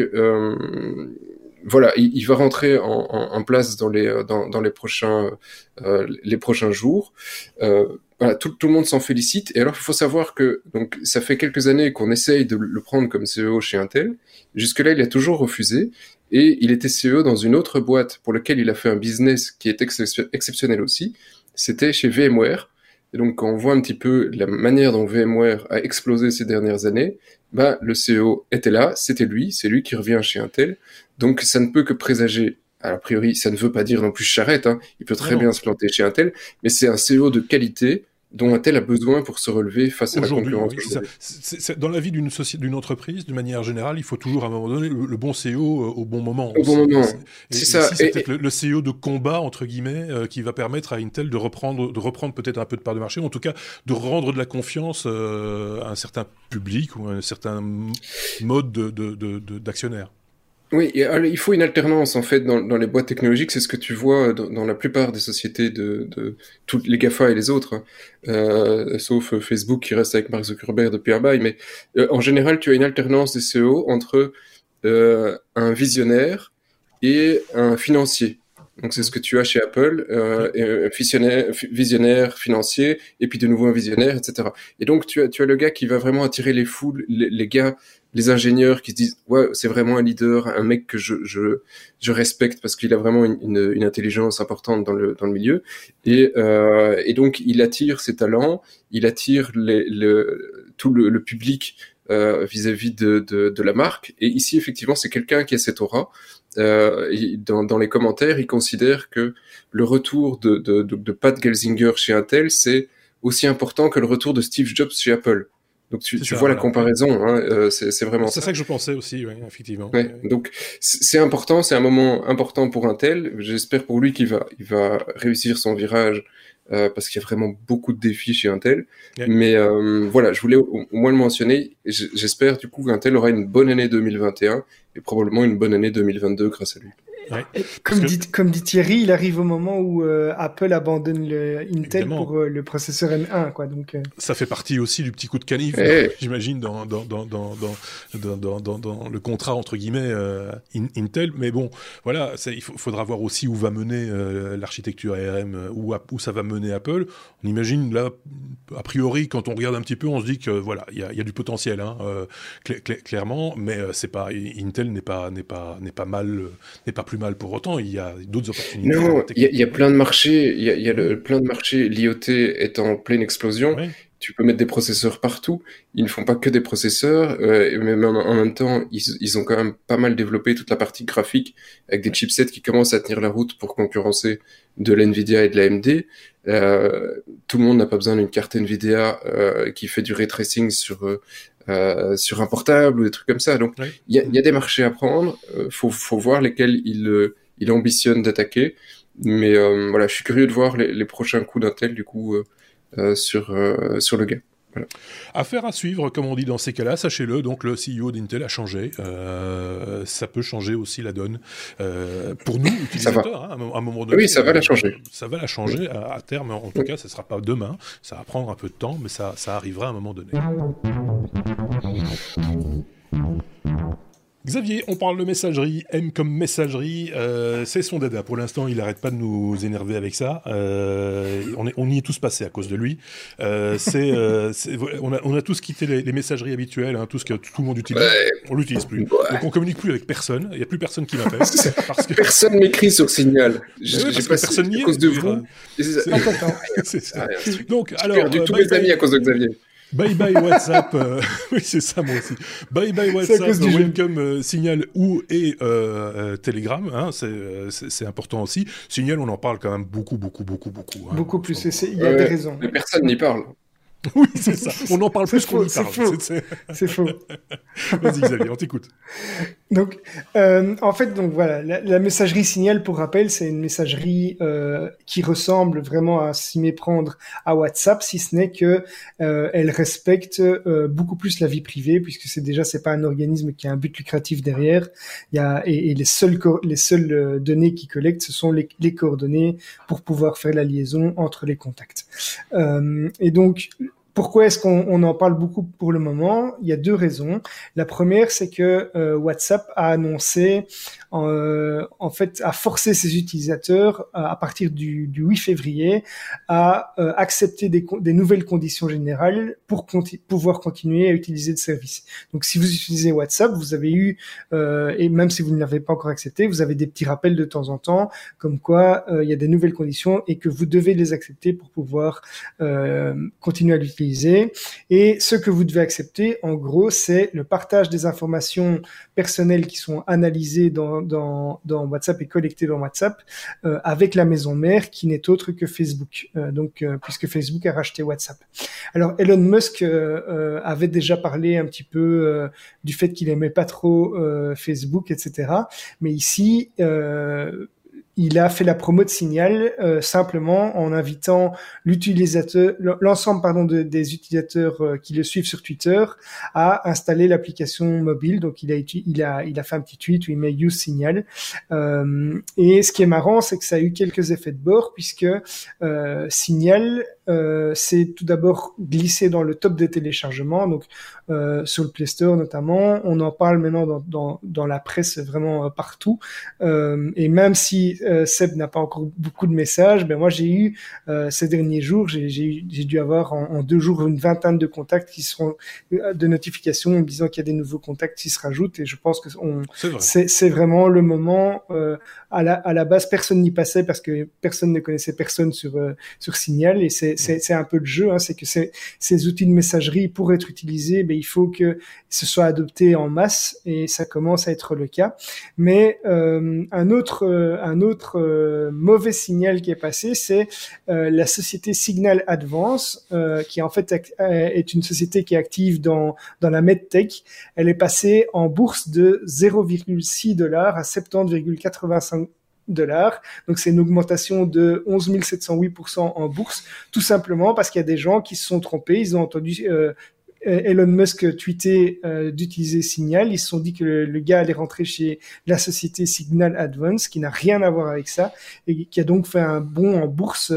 voilà, il, va rentrer en, place dans les dans, dans les prochains les prochains jours voilà, tout, tout, le monde s'en félicite. Et alors, il faut savoir que donc ça fait quelques années qu'on essaye de le prendre comme CEO chez Intel. Jusque-là, il a toujours refusé. et il était CEO dans une autre boîte pour laquelle il a fait un business qui est exceptionnel aussi. C'était chez VMware. Et donc, quand on voit un petit peu la manière dont VMware a explosé ces dernières années, bah, le CEO était là, c'était lui, c'est lui qui revient chez Intel. Donc, ça ne peut que présager. a priori, ça ne veut pas dire non plus charrette, hein. il peut très bien se planter chez Intel, mais c'est un CEO de qualité dont a-t-elle a besoin pour se relever face à la concurrence Dans la vie d'une d'une entreprise, de manière générale, il faut toujours à un moment donné le, bon CEO euh, au bon moment. Au bon moment. C'est ça. c'est peut-être le, CEO de combat entre guillemets euh, qui va permettre à Intel de reprendre, de reprendre peut-être un peu de part de marché, ou en tout cas de rendre de la confiance euh, à un certain public ou à un certain mode d'actionnaire. De, de, oui, il faut une alternance en fait dans, dans les boîtes technologiques. C'est ce que tu vois dans, dans, la plupart des sociétés de, de toutes les Gafa et les autres, euh, sauf Facebook qui reste avec Mark Zuckerberg depuis un bail. Mais euh, en général, tu as une alternance des CEO entre euh, un visionnaire et un financier. Donc c'est ce que tu as chez Apple, euh, visionnaire, visionnaire financier, et puis de nouveau un visionnaire, etc. Et donc tu as, tu as le gars qui va vraiment attirer les foules, les, les gars les ingénieurs qui se disent ouais c'est vraiment un leader, un mec que je je, je respecte parce qu'il a vraiment une, une, intelligence importante dans le dans le milieu et euh, et donc il attire ses talents, il attire les, le, tout le, le public euh, vis-à-vis de, de, de, la marque. Et ici, effectivement, c'est quelqu'un qui a cette aura. Euh, dans, dans, les commentaires, il considère que le retour de, de, de Pat Gelsinger chez Intel, c'est aussi important que le retour de Steve Jobs chez Apple. Donc tu, tu vois la comparaison, hein, euh, c'est vraiment ça. C'est ça que je pensais aussi, oui, effectivement. Ouais, donc c'est important, c'est un moment important pour Intel. J'espère pour lui qu'il va, il va réussir son virage euh, parce qu'il y a vraiment beaucoup de défis chez Intel. Mais euh, voilà, je voulais au, moins le mentionner. J'espère du coup qu'Intel aura une bonne année 2021 et probablement une bonne année 2022 grâce à lui. Comme, dit, comme dit Thierry, il arrive au moment où euh, Apple abandonne le Intel pour euh, le processeur M1. Quoi, donc, euh. Ça fait partie aussi du petit coup de canif, j'imagine, dans, dans, dans, dans, dans, dans, dans, le contrat entre guillemets Intel. Mais bon, voilà, il faudra voir aussi où va mener l'architecture ARM, où, où ça va mener Apple. On imagine là, a priori, quand on regarde un petit peu, on se dit que voilà, il y a, y a, du potentiel, hein, clairement, mais c'est pas Intel n'est pas n'est pas n'est pas mal, n'est pas plus mal pour autant. Il y a d'autres opportunités. Non, il y, a plein de marchés. Il y a, le, plein de marchés. L'IoT est en pleine explosion. Tu peux mettre des processeurs partout. Ils ne font pas que des processeurs, euh, mais en, même temps, ils, ont quand même pas mal développé toute la partie graphique avec des chipsets qui commencent à tenir la route pour concurrencer de l'NVIDIA et de l'AMD. Euh, tout le monde n'a pas besoin d'une carte NVIDIA euh, qui fait du ray tracing sur euh, sur un portable ou des trucs comme ça. Donc il y, a, y, a, des marchés à prendre. Euh, faut, faut voir lesquels il, euh, il ambitionne d'attaquer. Mais euh, voilà, je suis curieux de voir les, les prochains coups d'Intel du coup sur sur le gars. Affaire à suivre, comme on dit dans ces cas-là, sachez-le, donc le CEO d'Intel a changé. Euh, ça peut changer aussi la donne. Euh, pour nous, utilisateurs, hein, à un moment donné. Oui, ça va la changer. Ça va la changer à, terme, en tout cas, ça ne sera pas demain. Ça va prendre un peu de temps, mais ça, ça arrivera à un moment donné. Xavier, on parle de messagerie, M comme messagerie, euh, c'est son dada. Pour l'instant, il n'arrête pas de nous énerver avec ça. Euh, on, est, on, y est tous passés à cause de lui. Euh, c'est, euh, on, a, on, a, tous quitté les, les messageries habituelles, hein, tout ce que tout le monde utilise. Ouais. On l'utilise plus. Donc on communique plus avec personne. Il n'y a plus personne qui m'appelle. parce que... Personne m'écrit sur Signal. J'ai ouais, pas personne à cause de vous. C'est ça. Donc alors, perdu tous mes amis à cause de Xavier. Bye bye WhatsApp, euh, oui c'est ça moi aussi. Bye bye WhatsApp, Welcome euh, Signal ou et euh, euh Telegram, hein, c'est important aussi. Signal, on en parle quand même beaucoup, beaucoup, beaucoup, beaucoup. Hein, beaucoup plus, il y a des raisons. Mais personne n'y parle. Oui, c'est ça. On en parle plus qu'on y parle. C'est faux. Vas-y, Xavier, on t'écoute. Donc, euh, en fait, donc voilà, la, messagerie Signal, pour rappel, c'est une messagerie euh, qui ressemble vraiment à s'y méprendre à WhatsApp, si ce n'est que euh, elle respecte euh, beaucoup plus la vie privée, puisque c'est déjà c'est pas un organisme qui a un but lucratif derrière. Il y a et, et les seules les seules euh, données qui collectent, ce sont les, les, coordonnées pour pouvoir faire la liaison entre les contacts. Euh, et donc pourquoi est-ce qu'on en parle beaucoup pour le moment? Il y a deux raisons. La première, c'est que euh, WhatsApp a annoncé, euh, en fait, a forcé ses utilisateurs à partir du, du 8 février à accepter des, des, nouvelles conditions générales pour pouvoir continuer à utiliser le service. Donc, si vous utilisez WhatsApp, vous avez eu, et même si vous ne l'avez pas encore accepté, vous avez des petits rappels de temps en temps, comme quoi il y a des nouvelles conditions et que vous devez les accepter pour pouvoir continuer à l'utiliser et ce que vous devez accepter, en gros, c'est le partage des informations personnelles qui sont analysées dans, dans, WhatsApp et collectées dans WhatsApp euh, avec la maison mère qui n'est autre que Facebook. Euh, donc, euh, puisque Facebook a racheté WhatsApp. Alors, Elon Musk avait déjà parlé un petit peu du fait qu'il aimait pas trop Facebook, etc. Mais ici, il a fait la promo de Signal euh, simplement en invitant l'utilisateur, l'ensemble pardon de, des utilisateurs euh, qui le suivent sur Twitter à installer l'application mobile. Donc il a il a il a fait un petit tweet où il met Use Signal. Euh, et ce qui est marrant, c'est que ça a eu quelques effets de bord puisque euh, Signal euh, c'est tout d'abord glissé dans le top des téléchargements, donc euh, sur le Play Store notamment. On en parle maintenant dans, dans, dans la presse vraiment euh, partout. Euh, et même si euh, Seb n'a pas encore beaucoup de messages, ben moi j'ai eu ces derniers jours, j'ai dû avoir en, en, deux jours une vingtaine de contacts qui seront de notifications disant qu'il y a des nouveaux contacts qui se rajoutent. Et je pense que c'est vraiment le moment. à, la, à la base, personne n'y passait parce que personne ne connaissait personne sur sur Signal et c'est c'est un peu le jeu, hein, c'est que ces outils de messagerie, pour être utilisés, ben, il faut que ce soit adopté en masse, et ça commence à être le cas. Mais euh, un autre, euh, un autre euh, mauvais signal qui est passé, c'est la société Signal Advance, qui en fait est une société qui est active dans, dans la medtech. Elle est passée en bourse de 0,6 dollars à 70,85 dollars. Donc c'est une augmentation de 11 708% en bourse, tout simplement parce qu'il y a des gens qui se sont trompés, ils ont entendu euh, Elon Musk tweetait euh, d'utiliser Signal. Ils se sont dit que le, gars allait rentrer chez la société Signal Advance, qui n'a rien à voir avec ça, et qui a donc fait un bond en bourse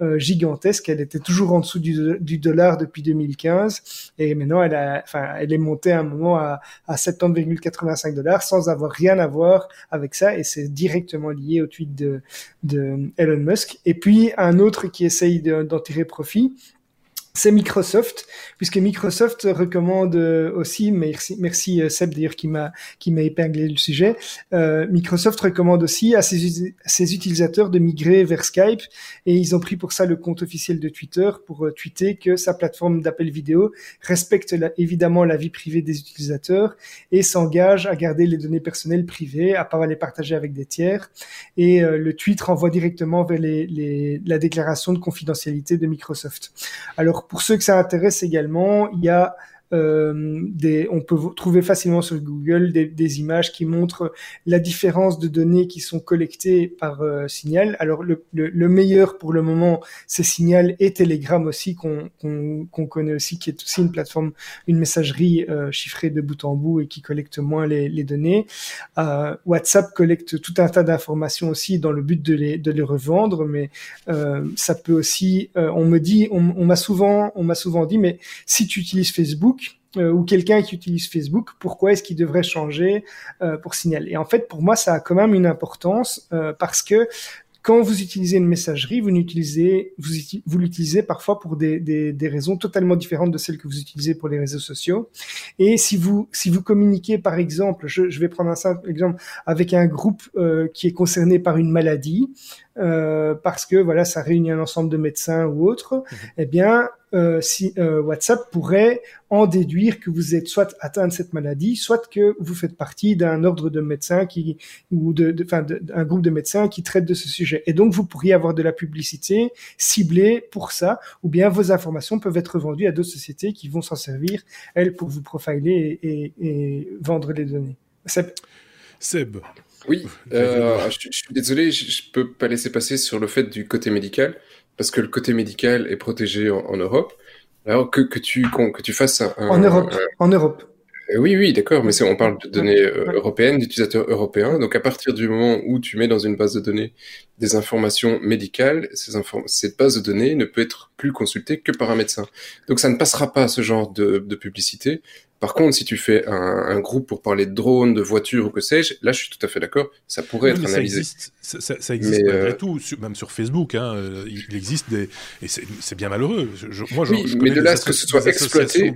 euh, gigantesque. Elle était toujours en dessous du, du, dollar depuis 2015, et maintenant elle a, enfin, elle est montée à un moment à, à 70,85 dollars sans avoir rien à voir avec ça, et c'est directement lié au tweet de, de Elon Musk. Et puis un autre qui essaye d'en tirer profit c'est Microsoft, puisque Microsoft recommande euh, aussi, merci, merci euh, Seb d'ailleurs qui m'a qui m'a épinglé le sujet. Euh, Microsoft recommande aussi à ses, utilisateurs de migrer vers Skype, et ils ont pris pour ça le compte officiel de Twitter pour tweeter que sa plateforme d'appel vidéo respecte évidemment la vie privée des utilisateurs et s'engage à garder les données personnelles privées, à pas les partager avec des tiers. Et le tweet renvoie directement vers les, la déclaration de confidentialité de Microsoft. Pour ceux que ça intéresse également, il y a des, on peut trouver facilement sur Google des, des, images qui montrent la différence de données qui sont collectées par euh, Signal. Alors le, le, le, meilleur pour le moment, c'est Signal et Telegram aussi qu'on qu'on connaît aussi, qui est aussi une plateforme, une messagerie euh, chiffrée de bout en bout et qui collecte moins les, les données. Euh, WhatsApp collecte tout un tas d'informations aussi dans le but de les, de les revendre, mais euh, ça peut aussi, on me dit, on, on m'a souvent, on m'a souvent dit, mais si tu utilises Facebook euh, ou quelqu'un qui utilise Facebook, pourquoi est-ce qu'il devrait changer euh, pour signaler Et en fait, pour moi, ça a quand même une importance euh, parce que quand vous utilisez une messagerie, vous l'utilisez, vous, vous l'utilisez parfois pour des, des, des, raisons totalement différentes de celles que vous utilisez pour les réseaux sociaux. Et si vous si vous communiquez, par exemple, je, je vais prendre un simple exemple avec un groupe euh, qui est concerné par une maladie, euh, parce que voilà, ça réunit un ensemble de médecins ou autres, mhm. eh bien, euh, si euh, WhatsApp pourrait en déduire que vous êtes soit atteint de cette maladie, soit que vous faites partie d'un ordre de médecins qui ou de, enfin, d'un groupe de médecins qui traite de ce sujet. Et donc, vous pourriez avoir de la publicité ciblée pour ça, ou bien vos informations peuvent être vendues à d'autres sociétés qui vont s'en servir elles pour vous profiler et, et, vendre les données. Seb. Seb. Oui, euh, je, je, suis désolé, je, je peux pas laisser passer sur le fait du côté médical parce que le côté médical est protégé en, Europe. Alors que, que tu que tu fasses un, en Europe, en Europe. Euh, oui, oui, d'accord, mais on parle de données euh, européennes, d'utilisateurs européens. Donc, à partir du moment où tu mets dans une base de données des informations médicales, ces cette base de données ne peut être plus consultée que par un médecin. Donc, ça ne passera pas ce genre de, publicité. Par contre, si tu fais un, groupe pour parler de drones, de voitures ou que sais-je, là, je suis tout à fait d'accord, ça pourrait être analysé. Ça existe, ça, existe malgré euh, tout, même sur Facebook. Hein, il existe des... Et c'est bien malheureux. moi, oui, mais de là que ce soit exploité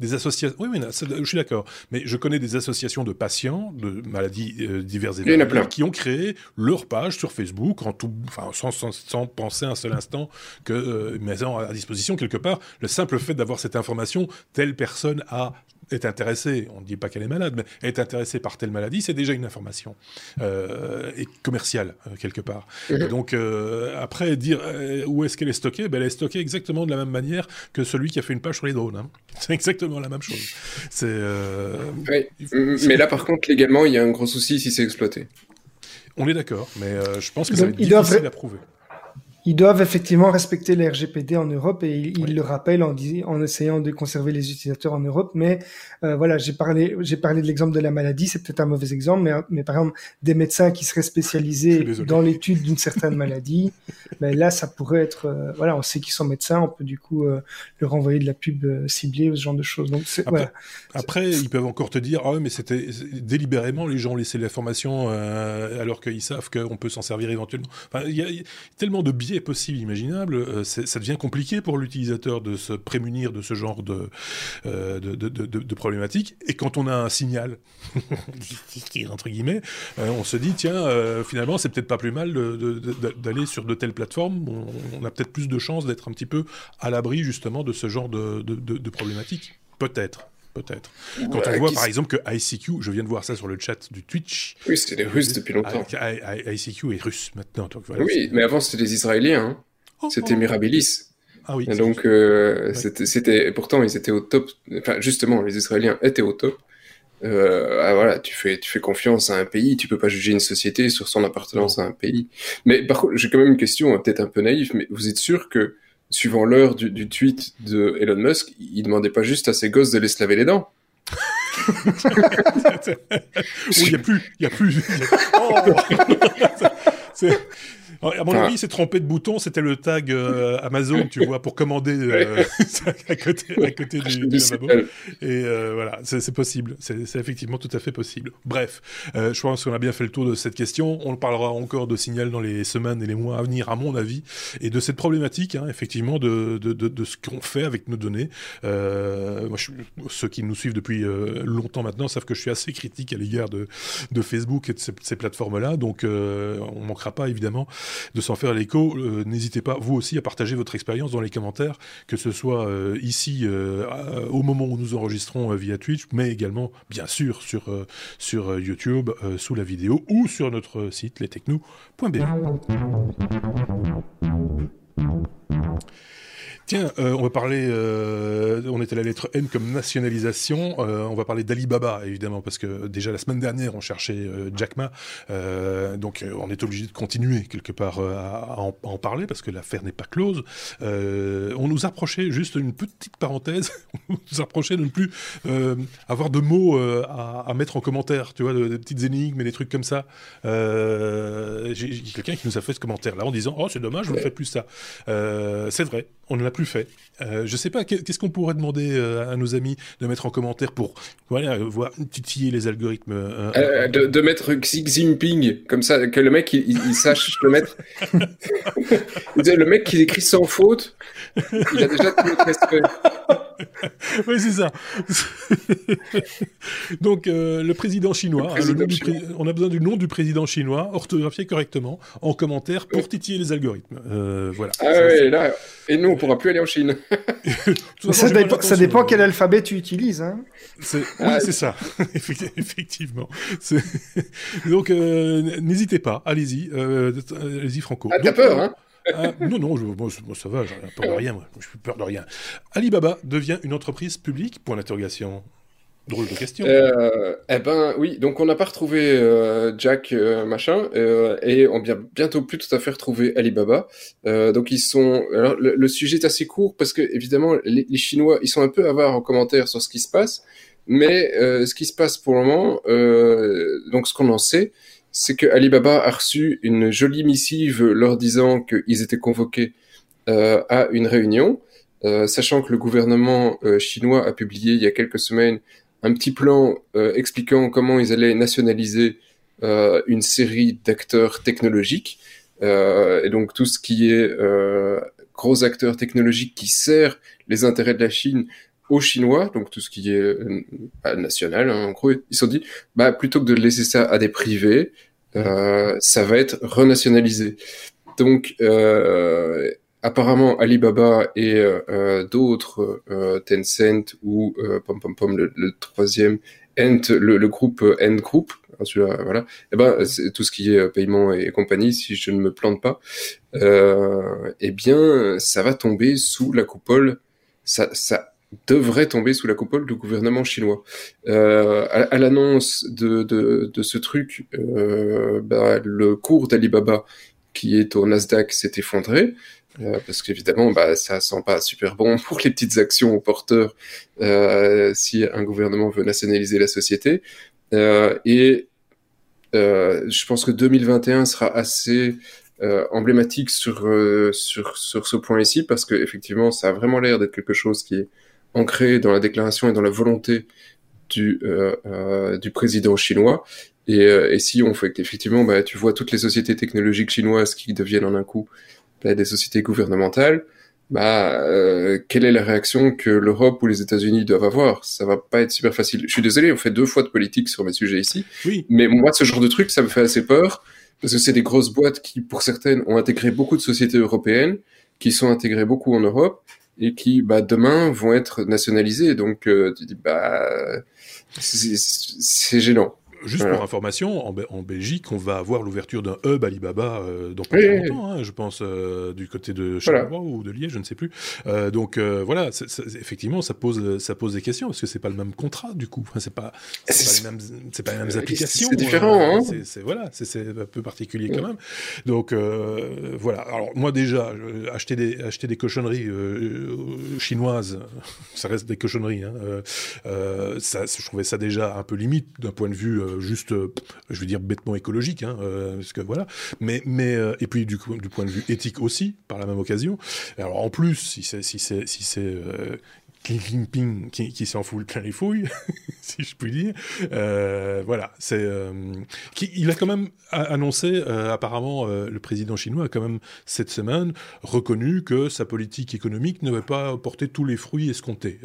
des associations. Oui, oui, je suis d'accord. Mais je connais des associations de patients de maladies euh, diverses et variées qui ont créé leur page sur Facebook en tout, enfin, sans, sans, penser un seul instant que euh, mettant à disposition quelque part le simple fait d'avoir cette information, telle personne a est intéressée, on ne dit pas qu'elle est malade, mais est intéressée par telle maladie, c'est déjà une information euh, et commerciale euh, quelque part. Mhm. donc euh, après dire où est-ce qu'elle est stockée, ben, elle est stockée exactement de la même manière que celui qui a fait une page sur les drones. Hein. C'est exactement la même chose. C'est. Mais là par contre légalement il y a un gros souci si c'est exploité. On est d'accord, mais je pense que ça va être difficile à prouver ils doivent effectivement respecter les RGPD en Europe et ils, le rappellent en, en, essayant de conserver les utilisateurs en Europe. Mais euh, voilà, j'ai parlé, j'ai parlé de l'exemple de la maladie, c'est peut-être un mauvais exemple, mais, mais par exemple des médecins qui seraient spécialisés dans l'étude d'une certaine maladie, ben là ça pourrait être, euh, voilà, on sait qu'ils sont médecins, on peut du coup euh, leur envoyer de la pub ciblée ou ce genre de choses. Donc après, voilà. après ils peuvent encore te dire, ah mais c'était délibérément les gens ont laissé l'information alors qu'ils savent qu'on peut s'en servir éventuellement. Enfin, il y, a tellement de biais possible, imaginable, euh, ça devient compliqué pour l'utilisateur de se prémunir de ce genre de, euh, de, de, problématiques. Et quand on a un signal, entre guillemets, euh, on se dit, tiens, finalement, c'est peut-être pas plus mal d'aller sur de telles plateformes. On, a peut-être plus de chances d'être un petit peu à l'abri, justement, de ce genre de, problématiques. Peut-être peut-être. Quand on voit par exemple que ICQ, je viens de voir ça sur le chat du Twitch. Oui, c'était des Russes depuis longtemps. ICQ est russe maintenant. oui, mais avant c'était des Israéliens. Hein. Oh, c'était oh. Mirabilis. Ah oui. donc euh, c'était, pourtant ils étaient au top. Enfin justement, les Israéliens étaient au top. Euh, ah, voilà, tu fais, tu fais confiance à un pays, tu peux pas juger une société sur son appartenance à un pays. Mais par contre, j'ai quand même une question, peut-être un peu naïve, mais vous êtes sûr que suivant l'heure du, tweet de Elon Musk, il demandait pas juste à ses gosses de se laver les dents. il n'y a plus, il y a plus. Oh à mon avis, il s'est trompé de bouton. C'était le tag euh, Amazon, tu vois, pour commander euh, à côté, à côté du, du Et euh, voilà, c'est possible. C'est effectivement tout à fait possible. Bref, je pense qu'on a bien fait le tour de cette question. On parlera encore de Signal dans les semaines et les mois à venir, à mon avis, et de cette problématique, hein, effectivement, de, de, de, de ce qu'on fait avec nos données. moi, je, ceux qui nous suivent depuis longtemps maintenant savent que je suis assez critique à l'égard de, de Facebook et de ces, ces plateformes-là. Donc, on manquera pas, évidemment, de s'en faire l'écho. Euh, n'hésitez pas, vous aussi, à partager votre expérience dans les commentaires, que ce soit euh, ici, euh, au moment où nous enregistrons via Twitch, mais également, bien sûr, sur, sur YouTube, sous la vidéo, ou sur notre site lestechno.be. Tiens, euh, on va parler, euh, on était à la lettre N comme nationalisation, euh, on va parler d'Alibaba évidemment, parce que déjà la semaine dernière on cherchait Jack Ma, donc on est obligé de continuer quelque part à, en, parler, parce que l'affaire n'est pas close. on nous approchait, juste une petite parenthèse, on nous approchait de ne plus avoir de mots à, mettre en commentaire, tu vois, des petites énigmes et des trucs comme ça. J'ai quelqu'un qui nous a fait ce commentaire là en disant, oh c'est dommage, je ne fais plus ça. c'est vrai, on ne l'a plus fait. Euh, je sais pas, qu'est-ce qu'on pourrait demander euh, à nos amis de mettre en commentaire pour voilà, voir titiller les algorithmes euh, euh, de, de, mettre Xi Jinping, comme ça, que le mec il, sache le mettre. le mec qui écrit sans faute, il a déjà tout le respect. oui, c'est ça. Donc, euh, le président chinois, hein, on a besoin du nom du président chinois, orthographié correctement, en commentaire pour titiller les algorithmes. Euh, voilà. Ah oui, là, et nous, on pourra plus aller en Chine. ça, dépend, ça dépend quel alphabet tu utilises. Hein. Oui, ah, c'est ça, effectivement. Donc, euh, n'hésitez pas, allez-y, allez-y, Franco. Ah, t'as peur, hein ah, non, non, ça va, j'ai peur de rien, moi. Je peur de rien. Alibaba devient une entreprise publique? Point d'interrogation. Drôle de question. Euh, eh ben oui, donc on n'a pas retrouvé euh, Jack euh, machin et on vient bientôt plus tout à fait retrouver Alibaba. donc ils sont. Alors le, sujet est assez court parce que évidemment les, les, Chinois ils sont un peu avares en commentaire sur ce qui se passe. Mais ce qui se passe pour le moment, donc ce qu'on en sait, c'est que Alibaba a reçu une jolie missive leur disant qu'ils étaient convoqués à une réunion, sachant que le gouvernement chinois a publié il y a quelques semaines un petit plan expliquant comment ils allaient nationaliser une série d'acteurs technologiques. et donc tout ce qui est gros acteur technologique qui sert les intérêts de la Chine aux Chinois, donc tout ce qui est euh, national, hein, en gros, ils se sont dit, bah plutôt que de laisser ça à des privés, euh, ça va être renationalisé. Donc euh, apparemment Alibaba et euh, d'autres, euh, Tencent ou pom pom pom le, le troisième le, le, groupe N Group, voilà. Et eh ben, c'est tout ce qui est paiement et compagnie, si je ne me plante pas, euh, eh bien, ça va tomber sous la coupole. Ça, ça devrait tomber sous la coupole du gouvernement chinois. Euh, à, à l'annonce de, de, de, ce truc, euh, bah, le cours d'Alibaba, qui est au Nasdaq, s'est effondré. Euh, parce qu'évidemment, bah, ça sent pas super bon pour les petites actions aux porteurs euh, si un gouvernement veut nationaliser la société. Euh, et euh, je pense que 2021 sera assez euh, emblématique sur, sur, sur ce point ici, parce que effectivement, ça a vraiment l'air d'être quelque chose qui est ancré dans la déclaration et dans la volonté du, du président chinois. Et, et, si on fait qu'effectivement, bah, tu vois toutes les sociétés technologiques chinoises qui deviennent en un coup des sociétés gouvernementales, bah, euh, quelle est la réaction que l'Europe ou les États-Unis doivent avoir? Ça va pas être super facile. Je suis désolé, on fait deux fois de politique sur mes sujets ici. Oui. Mais moi, ce genre de truc, ça me fait assez peur parce que c'est des grosses boîtes qui, pour certaines, ont intégré beaucoup de sociétés européennes, qui sont intégrées beaucoup en Europe et qui, bah, demain, vont être nationalisées. Donc, euh, tu dis, bah, c'est gênant. Juste pour information, en, Belgique, on va avoir l'ouverture d'un hub Alibaba euh, dans pas longtemps, hein, je pense, euh, du côté de Charleroi ou de Liège, je ne sais plus. Euh, donc euh, voilà, effectivement, ça pose, ça pose des questions parce que c'est pas le même contrat du coup. Enfin, c'est pas, c'est pas, les mêmes, c'est pas les mêmes applications. C'est différent. Hein. C'est voilà, c'est un peu particulier quand même. Donc voilà. Alors moi déjà, acheter des, acheter des cochonneries chinoises, ça reste des cochonneries. Hein, ça, je trouvais ça déjà un peu limite d'un point de vue juste, euh, je veux dire, bêtement écologique, hein, euh, parce que voilà. Mais, mais euh, et puis du, point de vue éthique aussi, par la même occasion. Alors en plus, si c'est si si c'est Xi Jinping qui, qui s'en fout plein les fouilles, si je puis dire. Euh, voilà, c'est. Euh, il a quand même annoncé, euh, apparemment, euh, le président chinois a quand même cette semaine reconnu que sa politique économique ne va pas porter tous les fruits escomptés.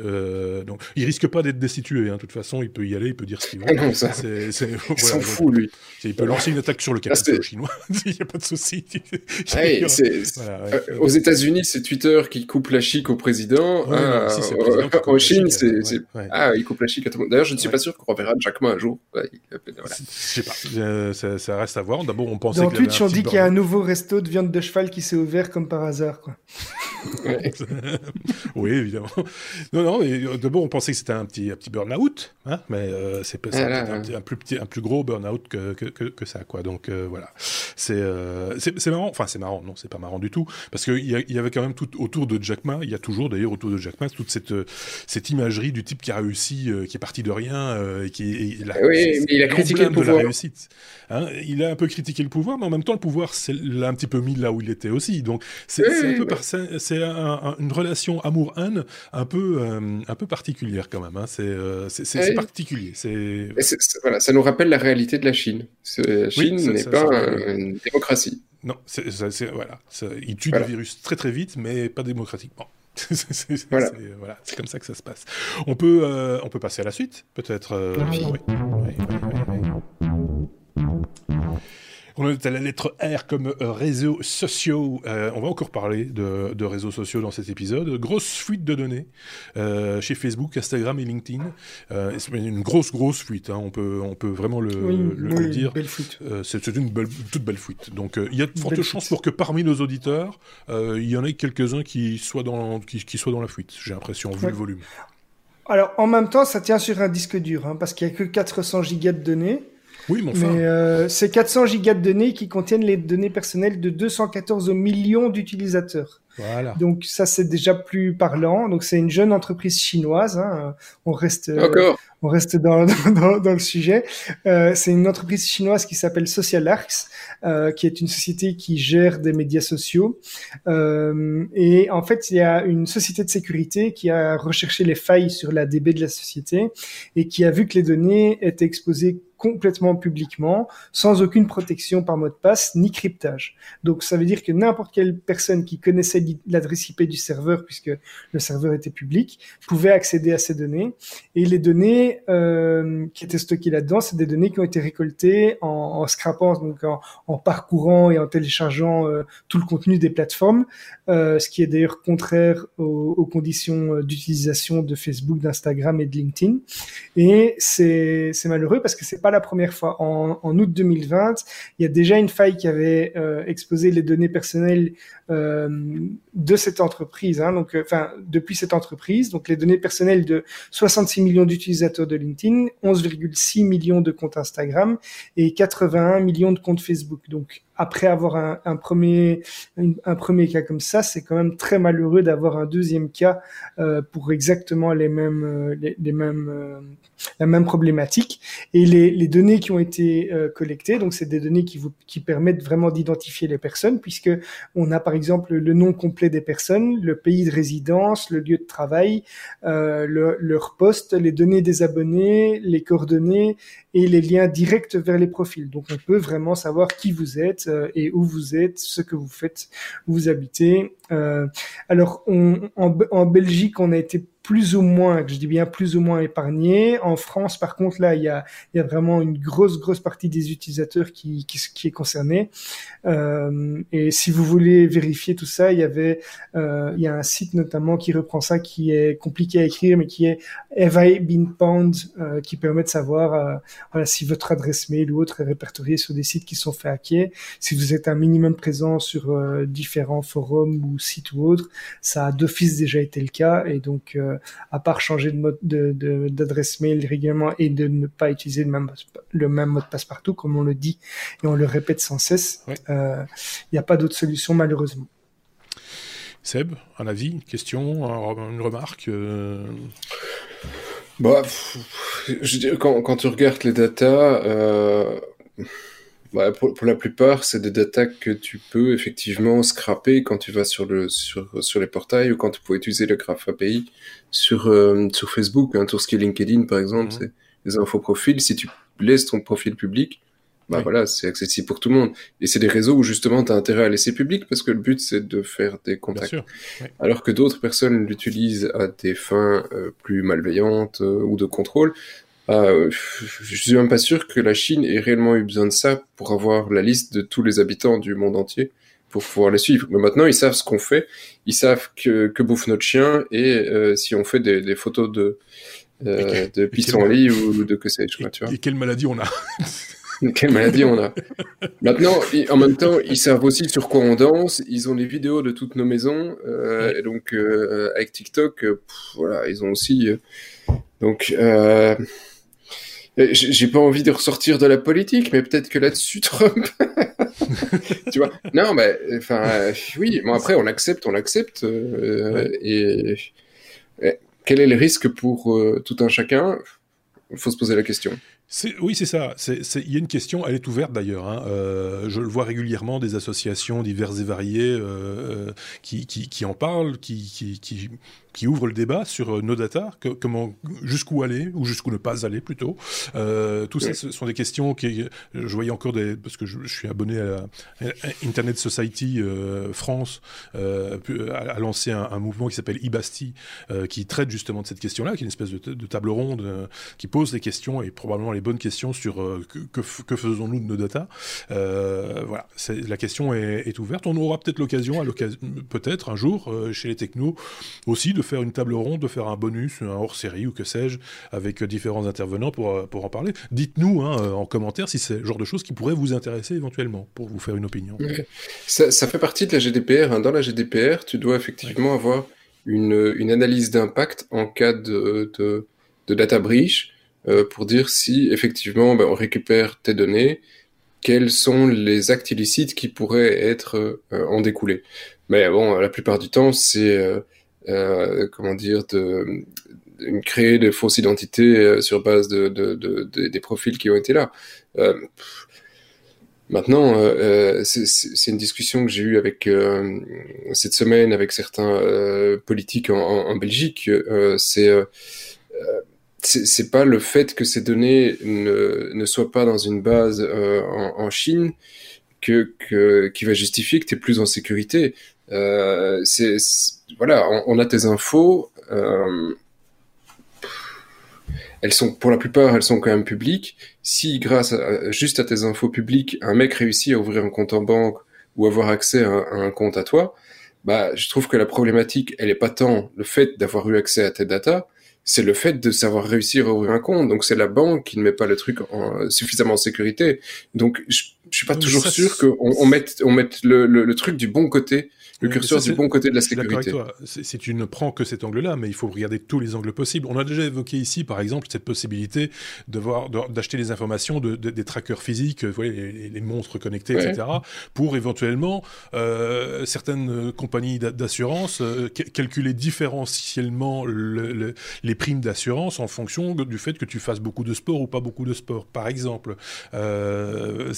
Donc, il risque pas d'être destitué. Hein. De toute façon, il peut y aller, il peut dire ce qu'il veut. Ah non, ça. C'est, c'est, il s'en fout lui. Il peut lancer une attaque sur le capital chinois. il n'y a pas de souci. Hey, voilà, ouais. aux États-Unis, c'est Twitter qui coupe la chic au président. Ouais, ah, non, si, c'est en Chine, c'est ouais, ouais. ah, il coupe la chic à tout le monde. D'ailleurs, je ne suis pas sûr qu'on reverra Jack Ma un jour. Voilà. Je sais pas, euh, ça, ça, reste à voir. D'abord, on pensait. Dans Twitch, on dit qu'il y a un nouveau resto de viande de cheval qui s'est ouvert comme par hasard, quoi. oui, évidemment. Non, non. Euh, d'abord, on pensait que c'était un petit, un petit burn-out, hein, mais euh, c'est ah, un, un, plus petit, un plus gros burn-out que, que, que, que, ça, quoi. Donc euh, voilà. C'est euh, c'est marrant. Enfin, c'est marrant. Non, c'est pas marrant du tout, parce qu'il y, y, avait quand même tout autour de Jack Ma. Il y a toujours, d'ailleurs, autour de Jack Ma, toute cette cette imagerie du type qui a réussi, euh, qui est parti de rien, euh, et qui et la, oui, mais il a critiqué le pouvoir. De la réussite. Hein il a un peu critiqué le pouvoir, mais en même temps, le pouvoir l'a un petit peu mis là où il était aussi. Donc c'est oui, un peu par, c'est un, un, une relation amour-haine un peu euh, un peu particulière quand même. Hein. C'est euh, oui. particulier. C'est voilà, ça nous rappelle la réalité de la Chine. La Chine oui, n'est pas un, une démocratie. Non, c'est voilà, il tue voilà. le virus très très vite, mais pas démocratiquement c'est voilà. voilà, comme ça que ça se passe. On peut, euh, on peut passer à la suite, peut-être. Euh, oui. Oui, oui, on est à la lettre R comme euh, réseaux sociaux. Euh, on va encore parler de, de, réseaux sociaux dans cet épisode. Grosse fuite de données euh, chez Facebook, Instagram et LinkedIn. Euh, c'est une grosse, grosse fuite. Hein. On, peut, on peut vraiment le, oui, le, oui, dire. C'est une belle, toute belle fuite. Donc il y a de fortes chances pour que parmi nos auditeurs, il y en ait quelques-uns qui, soient dans, qui, qui soient dans la fuite. J'ai l'impression, vu ouais. le volume. Alors en même temps, ça tient sur un disque dur, hein, parce qu'il n'y a que 400 gigas de données. Oui, mais, enfin... mais euh, c'est 400 gigas de données qui contiennent les données personnelles de 214 millions d'utilisateurs. Voilà. Donc ça c'est déjà plus parlant. Donc c'est une jeune entreprise chinoise. Hein. On reste Encore on reste dans, dans, dans le sujet. Euh, c'est une entreprise chinoise qui s'appelle SocialArcs, euh, qui est une société qui gère des médias sociaux. Euh, et en fait, il y a une société de sécurité qui a recherché les failles sur la DB de la société et qui a vu que les données étaient exposées complètement publiquement, sans aucune protection par mot de passe ni cryptage. Donc ça veut dire que n'importe quelle personne qui connaissait l'adresse IP du serveur, puisque le serveur était public, pouvait accéder à ces données. Et les données euh, qui étaient stockées là-dedans, c'est des données qui ont été récoltées en, scrapant, donc en, parcourant et en téléchargeant euh, tout le contenu des plateformes, euh, ce qui est d'ailleurs contraire aux, aux conditions d'utilisation de Facebook, d'Instagram et de LinkedIn. Et c'est malheureux parce que c'est pas la première fois. En, août 2020, il y a déjà une faille qui avait euh, exposé les données personnelles euh, de cette entreprise. Hein, donc, euh, enfin, depuis cette entreprise, donc les données personnelles de 66 millions d'utilisateurs de LinkedIn, 11,6 millions de comptes Instagram et 81 millions de comptes Facebook. Donc, après avoir un, premier un, premier cas comme ça, c'est quand même très malheureux d'avoir un deuxième cas euh, pour exactement les mêmes euh, les, mêmes euh, la même problématique. Et les, les données qui ont été collectées, donc c'est des données qui vous qui permettent vraiment d'identifier les personnes, puisque on a par exemple le nom complet des personnes, le pays de résidence, le lieu de travail, le, leur poste, les données des abonnés, les coordonnées et les liens directs vers les profils. Donc on peut vraiment savoir qui vous êtes euh, et où vous êtes, ce que vous faites, où vous habitez. Euh, alors on, en, en, Belgique, on a été plus ou moins, je dis bien plus ou moins épargné. En France, par contre, là, il y a, y a vraiment une grosse, grosse partie des utilisateurs qui, qui, qui est concernée. Euh, et si vous voulez vérifier tout ça, il y avait, euh, il y a un site notamment qui reprend ça, qui est compliqué à écrire, mais qui est Have I Been Pwned, euh, qui permet de savoir euh, voilà, si votre adresse mail ou autre est répertoriée sur des sites qui sont fait hacker. Si vous êtes un minimum présent sur euh, différents forums ou sites ou autres, ça a d'office déjà été le cas. Et donc, euh, à part changer de mode d'adresse de, mail régulièrement et de ne pas utiliser le même, le même mot de passe partout, comme on le dit et on le répète sans cesse, il ouais. n'y a pas d'autre solution malheureusement. Seb, un avis, une question, une remarque euh... bah, je quand, quand, tu regardes les datas, euh, bah, pour, pour, la plupart, c'est des datas que tu peux effectivement scraper quand tu vas sur, le, sur, sur les portails ou quand tu peux utiliser le Graph API sur, euh, sur Facebook. Hein, tout ce qui est LinkedIn, par exemple, mmh. c'est les infos profils. Si tu laisses ton profil public, bah oui. voilà, c'est accessible pour tout le monde. Et c'est des réseaux où justement tu as intérêt à laisser public parce que le but c'est de faire des contacts. Oui. Alors que d'autres personnes l'utilisent à des fins euh, plus malveillantes euh, ou de contrôle. Euh, je suis même pas sûr que la Chine ait réellement eu besoin de ça pour avoir la liste de tous les habitants du monde entier pour pouvoir les suivre. Mais maintenant, ils savent ce qu'on fait, ils savent que, que bouffe notre chien et euh, si on fait des, des photos de, euh, de pissenlit ou de que sais-je. Et, et quelle maladie on a Quelle maladie on a Maintenant, en même temps, ils savent aussi sur quoi on danse. Ils ont les vidéos de toutes nos maisons. Euh, et donc, euh, avec TikTok, pff, voilà, ils ont aussi. euh, donc, j'ai pas envie de ressortir de la politique, mais peut-être que là-dessus, Trump. tu vois? Non, mais enfin, oui. Bon, après, on l'accepte, on l'accepte. Euh, ouais. et, et, quel est le risque pour tout un chacun? Il faut se poser la question. Oui, c'est ça. Il y a une question, elle est ouverte d'ailleurs. Hein. Euh, je le vois régulièrement, des associations diverses et variées euh, qui, qui, qui, en parlent, qui, qui, qui ouvre le débat sur euh, nos data, que, comment, jusqu'où aller ou jusqu'où ne pas aller plutôt. Euh, tout ça, ce sont des questions qui, je voyais encore des, parce que je, je suis abonné à, Internet Society euh, France, euh, a, a, lancé un, un, mouvement qui s'appelle Ibasti, euh, qui traite justement de cette question-là, qui est une espèce de, de table ronde euh, qui pose des questions et probablement les bonnes questions sur que, que, que faisons-nous de nos data. voilà, la question est, est, ouverte. On aura peut-être l'occasion, peut-être un jour chez les technos aussi de de faire une table ronde, de faire un bonus, un hors-série ou que sais-je, avec différents intervenants pour, pour en parler. Dites-nous hein, en commentaire si c'est le genre de choses qui pourrait vous intéresser éventuellement, pour vous faire une opinion. Ça, ça fait partie de la GDPR. Hein. Dans la GDPR, tu dois effectivement ouais. avoir une, une analyse d'impact en cas de, de, de data breach euh, pour dire si effectivement ben, on récupère tes données quels sont les actes illicites qui pourraient être en découler. Mais bon, la plupart du temps, c'est comment dire de, créer de fausses identités sur base de, des profils qui ont été là. Maintenant, euh, euh c'est une discussion que j'ai eue avec euh, cette semaine avec certains euh, politiques en, Belgique. c'est c'est pas le fait que ces données ne, soient pas dans une base en, Chine que, qui va justifier que tu es plus en sécurité. c'est voilà, on, on, a tes infos. Euh, elles sont pour la plupart elles sont quand même publiques. Si grâce à, juste à tes infos publiques, un mec réussit à ouvrir un compte en banque ou avoir accès à, un compte à toi, bah je trouve que la problématique elle est pas tant le fait d'avoir eu accès à tes data, c'est le fait de savoir réussir à ouvrir un compte. Donc c'est la banque qui ne met pas le truc en, suffisamment en sécurité. Donc je, je suis pas toujours sûr qu'on on mette on mette le, le, le, truc du bon côté le curseur du bon côté de la sécurité. Si tu ne prends que cet angle-là, mais il faut regarder tous les angles possibles. On a déjà évoqué ici, par exemple, cette possibilité d'acheter des informations de, des trackers physiques, vous voyez, les, monstres connectés, etc., pour éventuellement euh, certaines compagnies d'assurance euh, calculer différentiellement les primes d'assurance en fonction du fait que tu fasses beaucoup de sport ou pas beaucoup de sport, par exemple. Euh,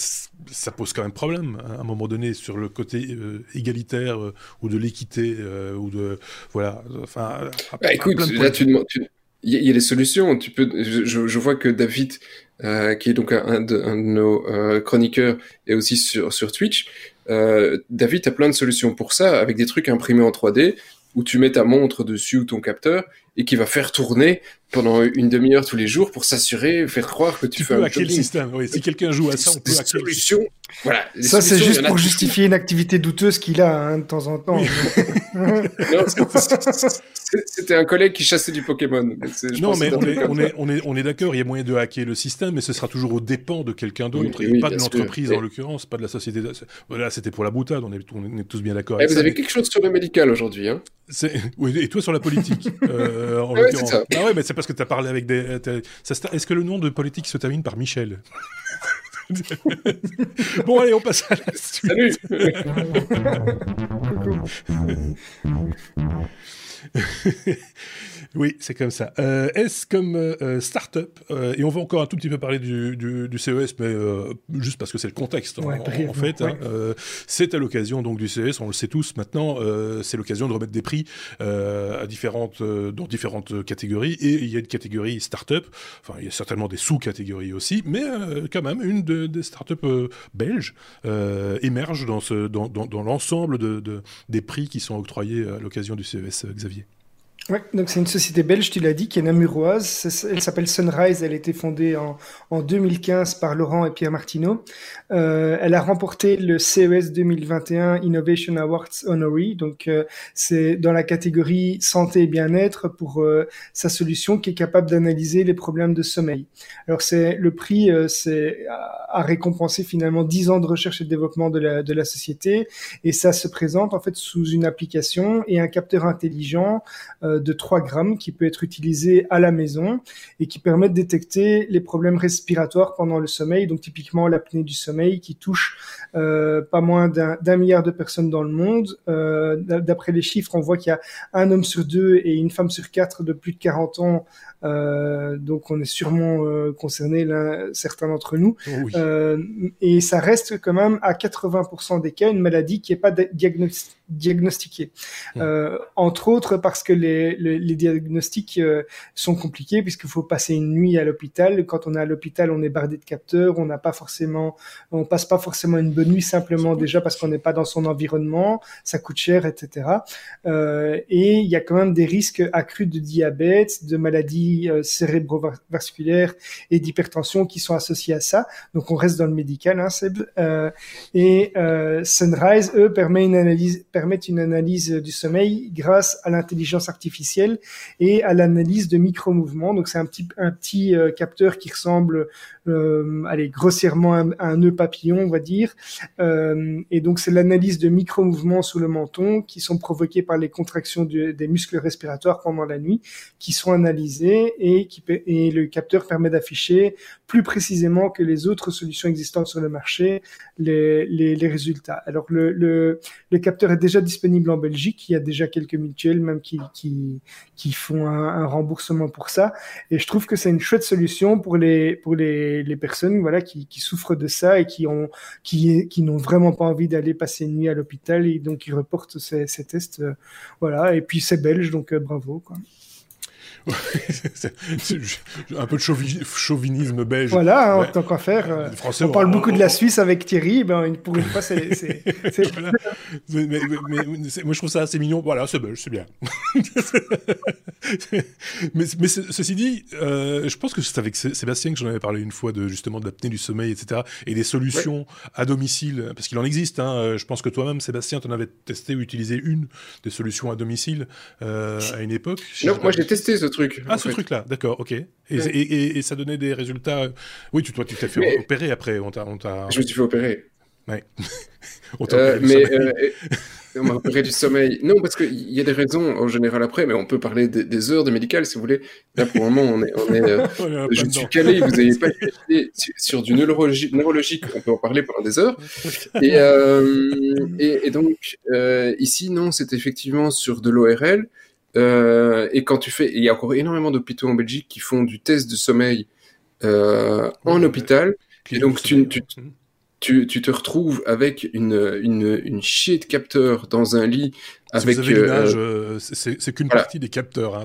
ça pose quand même problème hein, à un moment donné sur le côté égalitaire ou de l'équité euh, ou de voilà. Enfin, bah, écoute, là tu demandes. Il y, a des solutions. Tu peux. Je, je vois que David, euh, qui est donc un, de, un de nos euh, chroniqueurs, et aussi sur sur Twitch. Euh, David a plein de solutions pour ça, avec des trucs imprimés en 3D où tu mets ta montre dessus ou ton capteur et qui va faire tourner pendant une demi-heure tous les jours pour s'assurer, faire croire que tu, tu fais peux un hacker le système. Oui, si quelqu'un joue à ça, on peut hacker. Solutions. Voilà. Ça, c'est juste pour justifier une activité douteuse qu'il a hein, de temps en temps. C'était un collègue qui chassait du Pokémon. non, mais on est, on est, on est, on est, d'accord, il y a moyen de hacker le système, mais ce sera toujours aux dépens de quelqu'un d'autre, et pas de l'entreprise en l'occurrence, pas de la société. Voilà, c'était pour la boutade, on est, on est tous bien d'accord. Eh, vous avez quelque chose sur le médical aujourd'hui, hein? Oui, et toi sur la politique. euh, en ah, ouais, ça. ah ouais, mais c'est parce que tu as parlé avec des. Est-ce que le nom de politique se termine par Michel? bon, allez, on passe à la suite. Salut Oui, c'est comme ça. Euh, S comme euh, euh, startup, euh, et on va encore un tout petit peu parler du, du, du CES, mais euh, juste parce que c'est le contexte en, en fait. Hein. C'est à l'occasion donc du CES, on le sait tous maintenant, c'est l'occasion de remettre des prix à différentes, dans différentes catégories, et il y a une catégorie startup, enfin il y a certainement des sous-catégories aussi, mais quand même une de, des startups belges émerge dans, ce, dans, dans, dans l'ensemble de, de, des prix qui sont octroyés à l'occasion du CES, Xavier. Ouais, donc c'est une société belge, tu l'as dit, qui est namuroise. Elle s'appelle Sunrise. Elle a été fondée en, en 2015 par Laurent et Pierre Martineau. Euh, elle a remporté le CES 2021 Innovation Awards Honorary. Donc euh, c'est dans la catégorie santé et bien-être pour euh, sa solution qui est capable d'analyser les problèmes de sommeil. Alors c'est le prix, euh, c'est à récompenser finalement 10 ans de recherche et de développement de la, de la société. Et ça se présente en fait sous une application et un capteur intelligent euh, de 3 grammes qui peut être utilisé à la maison et qui permet de détecter les problèmes respiratoires pendant le sommeil, donc typiquement l'apnée du sommeil qui touche euh, pas moins d'un milliard de personnes dans le monde. Euh, D'après les chiffres, on voit qu'il y a un homme sur deux et une femme sur quatre de plus de 40 ans euh, donc on est sûrement euh, concerné certains d'entre nous. Oh euh, et ça reste quand même à 80% des cas une maladie qui n'est pas diagnostiquée. Hmm. Euh, entre autres parce que les, les, les diagnostics euh, sont compliqués puisqu'il faut passer une nuit à l'hôpital. Quand on est à l'hôpital, on est bardé de capteurs, on n'a pas forcément, on passe pas forcément une bonne nuit simplement déjà parce qu'on n'est pas dans son environnement, ça coûte cher, etc. et il y a quand même des risques accrus de diabète, de maladies euh, cérébrovasculaires et d'hypertension qui sont associés à ça. Donc on reste dans le médical, hein, Seb. Euh, et euh, Sunrise, eux, permet une analyse permettent une analyse du sommeil grâce à l'intelligence artificielle et à l'analyse de micro-mouvements. Donc c'est un petit, un petit euh, capteur qui ressemble, euh, allez, grossièrement à, un nœud papillon, on va dire. Euh, et donc c'est l'analyse de micro-mouvements sous le menton qui sont provoqués par les contractions des muscles respiratoires pendant la nuit, qui sont analysés et, qui, et le capteur permet d'afficher plus précisément que les autres solutions existantes sur le marché les, les, les résultats. Alors le, le, le, capteur est déjà disponible en Belgique, il y a déjà quelques mutuelles même qui, qui, qui font un, remboursement pour ça, et je trouve que c'est une chouette solution pour les, pour les, les personnes voilà, qui, qui souffrent de ça et qui ont qui, qui n'ont vraiment pas envie d'aller passer une nuit à l'hôpital et donc ils reportent ces, ces tests. Euh, voilà, et puis c'est belge, donc euh, bravo. Quoi. C'est un peu de chauvinisme belge. Voilà, hein, tant qu'à faire. Euh, on parle beaucoup de la Suisse avec Thierry, ben, pour une fois, c'est. mais, mais, moi, je trouve ça assez mignon. Voilà, c'est belge, c'est bien. mais, mais ceci dit, euh, je pense que c'est avec Sébastien que j'en avais parlé une fois de justement de l'apnée du sommeil, etc. Et des solutions à domicile, parce qu'il en existe. Hein, je pense que toi-même, Sébastien, tu en avais testé ou utilisé une des solutions à domicile euh, à une époque. Non, moi j'ai testé ce truc. Ah, ce truc-là, d'accord, ok. Et, et, et, ça donnait des résultats. Oui, tu, toi, tu t'es fait opérer après. On t'a, on Je me suis fait opérer. Ouais. on t'a euh, mais euh, on m'a opéré du sommeil. Non, parce qu'il y a des raisons en général après, mais on peut parler des, heures de médical si vous voulez. Là, pour le moment, on est. On est euh, je suis calé, vous n'avez pas été sur, du neurologique, on peut en parler pendant des heures. Et, euh, et, et donc, euh, ici, non, c'est effectivement sur de l'ORL. Euh, et quand tu fais, il y a encore énormément d'hôpitaux en Belgique qui font du test de sommeil euh, en hôpital. Et donc tu, tu, tu, tu, te retrouves avec une, une, une chier de capteurs dans un lit. Avec, si vous avez euh, euh c'est qu'une partie des capteurs. Hein,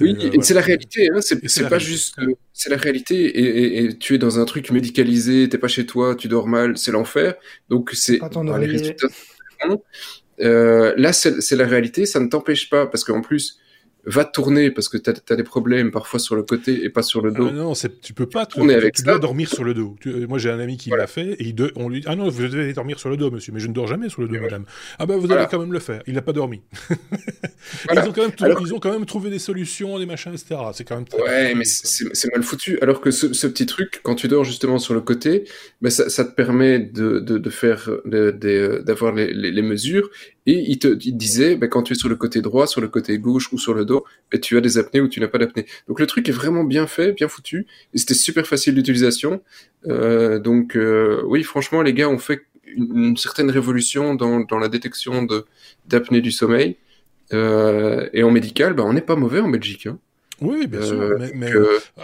oui, euh, c'est la réalité. Hein, c'est pas juste. C'est la réalité. Et, et, tu es dans un truc médicalisé, t'es pas chez toi, tu dors mal, c'est l'enfer. Donc c'est les résultats. Euh, là, c'est la réalité, ça ne t'empêche pas, parce qu'en plus, va tourner parce que tu as, des problèmes parfois sur le côté et pas sur le dos. Ah non, tu peux pas tourner avec tu dois dormir sur le dos. Euh, moi j'ai un ami qui l'a fait et on lui dit ah non vous devez dormir sur le dos monsieur mais je ne dors jamais sur le dos madame. Ah ben vous allez quand même le faire. Il n'a pas dormi. ils, ont quand même ils ont quand même trouvé des solutions des machins etc. C'est quand même ouais mais c'est mal foutu. Alors que ce, petit truc quand tu dors justement sur le côté, ben ça, ça te permet de, de, de faire d'avoir les, les, les mesures et il te, disait, ben, quand tu es sur le côté droit, sur le côté gauche ou sur le dos, ben, tu as des apnées ou tu n'as pas d'apnée. Donc le truc est vraiment bien fait, bien foutu, et c'était super facile d'utilisation. Euh, donc euh, oui, franchement, les gars ont fait une, certaine révolution dans, la détection d'apnée du sommeil. Euh, et en médical, ben, on n'est pas mauvais en Belgique. Hein. Oui, bien sûr. Euh, mais, mais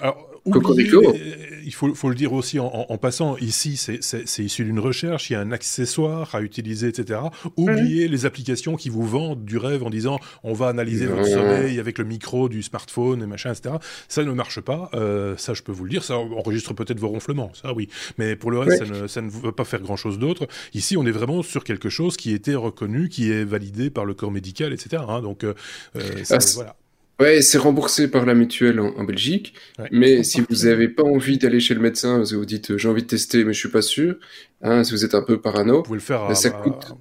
alors, il faut, faut, le dire aussi en, en passant, ici c'est issu d'une recherche, il y a un accessoire à utiliser, etc. Oubliez les applications qui vous vendent du rêve en disant on va analyser votre sommeil avec le micro du smartphone et machin, etc. Ça ne marche pas, euh, ça je peux vous le dire, ça enregistre peut-être vos ronflements, ça oui. Mais pour le reste, ça, ne, ça ne va pas faire grand-chose d'autre. Ici, on est vraiment sur quelque chose qui était reconnu, qui est validé par le corps médical, etc. Hein. donc euh, euh ah, voilà. Ouais, c'est remboursé par la mutuelle en, Belgique. Mais si vous n'avez pas envie d'aller chez le médecin, parce que vous dites j'ai envie de tester, mais je suis pas sûr, hein, si vous êtes un peu parano, vous pouvez le faire. Ben, ça coûte.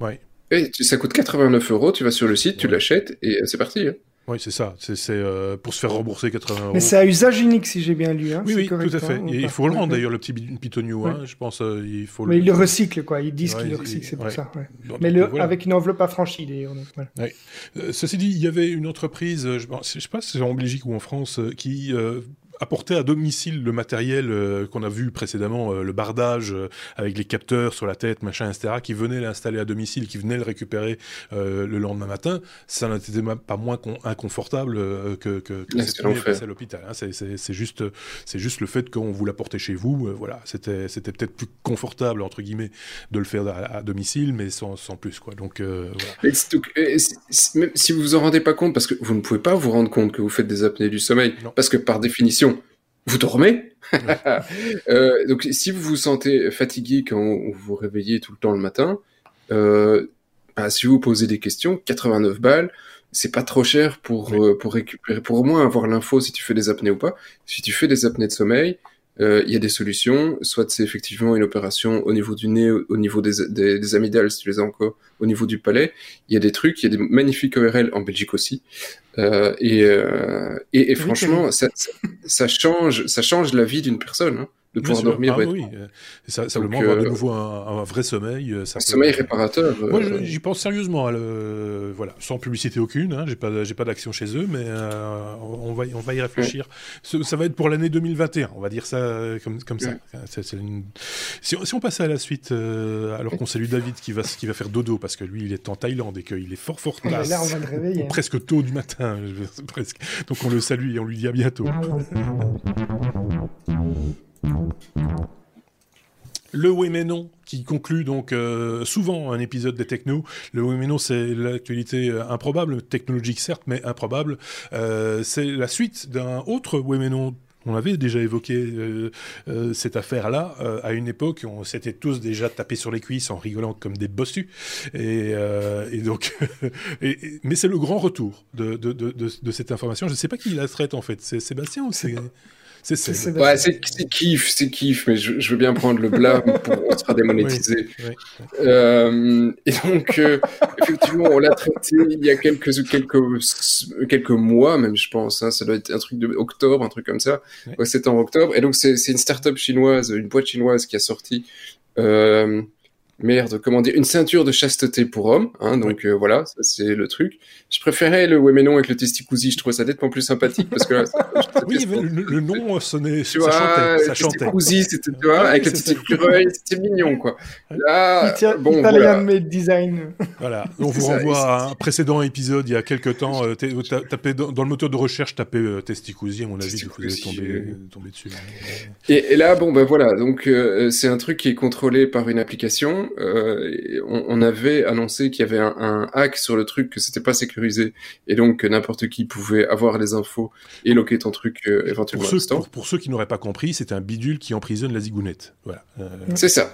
Ouais. ça coûte 89 euros. Tu vas sur le site, tu l'achètes et c'est parti. Hein. Oui, c'est ça. C'est euh, pour se faire rembourser 80 euros. Mais c'est à usage unique, si j'ai bien lu. Hein. Oui, oui, tout à fait. Et il faut le rendre d'ailleurs, le petit Pitonio. Hein, je pense. Euh, il faut. Mais le... ils le recyclent, quoi. Ils disent qu'ils le recyclent, c'est pour ça. Mais le, avec une enveloppe affranchie, d'ailleurs. Euh, ceci dit, il y avait une entreprise, je ne sais pas si c'est en Belgique ou en France, qui apporter à domicile le matériel euh, qu'on a vu précédemment, euh, le bardage euh, avec les capteurs sur la tête, machin, etc., qui venait l'installer à domicile, qui venait le récupérer le lendemain matin, ça n'était pas moins inconfortable que, que, que à l'hôpital. Hein. C'est juste, c'est juste le fait qu'on vous l'apportait chez vous. voilà, c'était peut-être plus confortable entre guillemets de le faire à, domicile, mais sans, sans, plus quoi. Donc, voilà. si vous vous en rendez pas compte, parce que vous ne pouvez pas vous rendre compte que vous faites des apnées du sommeil, parce que par définition vous dormez? euh, donc si vous vous sentez fatigué quand vous vous réveillez tout le temps le matin, euh, bah, si vous posez des questions, 89 balles, c'est pas trop cher pour euh, pour récupérer, pour au moins avoir l'info si tu fais des apnées ou pas. Si tu fais des apnées de sommeil, il y a des solutions. Soit c'est effectivement une opération au niveau du nez, au niveau des, des, amygdales, si tu les as encore, au niveau du palais. Il y a des trucs, il y a des magnifiques ORL en Belgique aussi. et, et, franchement, ça, ça, change, ça change la vie d'une personne. Hein de pouvoir dormir. Ah, oui, ça, simplement avoir de nouveau un, vrai sommeil. un sommeil réparateur. Moi, j'y pense sérieusement. le... Voilà, sans publicité aucune. Hein, j'ai pas, j'ai pas d'action chez eux, mais on va, on va y réfléchir. Ça, va être pour l'année 2021. On va dire ça comme, comme ça. Si, on passe à la suite, alors qu'on salue David qui va, qui va faire dodo parce que lui, il est en Thaïlande et qu'il est fort, fort là, on va le réveiller. Presque tôt du matin, presque. Donc on le salue et on lui dit à bientôt. Le oui mais non qui conclut donc euh, souvent un épisode des techno. Le oui mais non c'est l'actualité euh, improbable, technologique certes mais improbable. Euh, c'est la suite d'un autre oui mais non on avait déjà évoqué cette affaire-là à une époque. On s'était tous déjà tapés sur les cuisses en rigolant comme des bossus. Et, donc, mais c'est le grand retour de, de, cette information. Je ne sais pas qui la traite en fait. C'est Sébastien ou c'est c'est ouais, c'est kiff, c'est kiff, mais je, veux bien prendre le blâme pour on sera démonétisé. Euh, et donc, euh, effectivement, on l'a traité il y a quelques, quelques, quelques mois, même, je pense. Hein, ça doit être un truc de octobre, un truc comme ça. Ouais, c'est en octobre. Et donc, c'est une start-up chinoise, une boîte chinoise qui a sorti. Euh, merde, comment dire, une ceinture de chasteté pour hommes, hein, donc euh, voilà, ça c'est le truc. Je préférais le ouais mais non avec le testicousi, je trouvais ça nettement plus sympathique parce que oui, le, nom sonnait, tu ça chantait, ça chantait. Testicousi, c'était tu vois, avec le petit c'était mignon quoi. Là, bon, voilà. made design. Voilà, on vous renvoie à un précédent épisode il y a quelques temps. Euh, tapez dans, le moteur de recherche, tapez euh, testicousi, à mon avis, vous allez tomber, tomber dessus. Et, et, là, bon ben voilà, donc euh, c'est un truc qui est contrôlé par une application euh, on, avait annoncé qu'il y avait un, hack sur le truc, que c'était pas sécurisé, et donc que n'importe qui pouvait avoir les infos et loquer ton truc euh, éventuellement. Pour ceux, pour, ceux qui n'auraient pas compris, c'est un bidule qui emprisonne la zigounette. Voilà. Euh, c'est ça.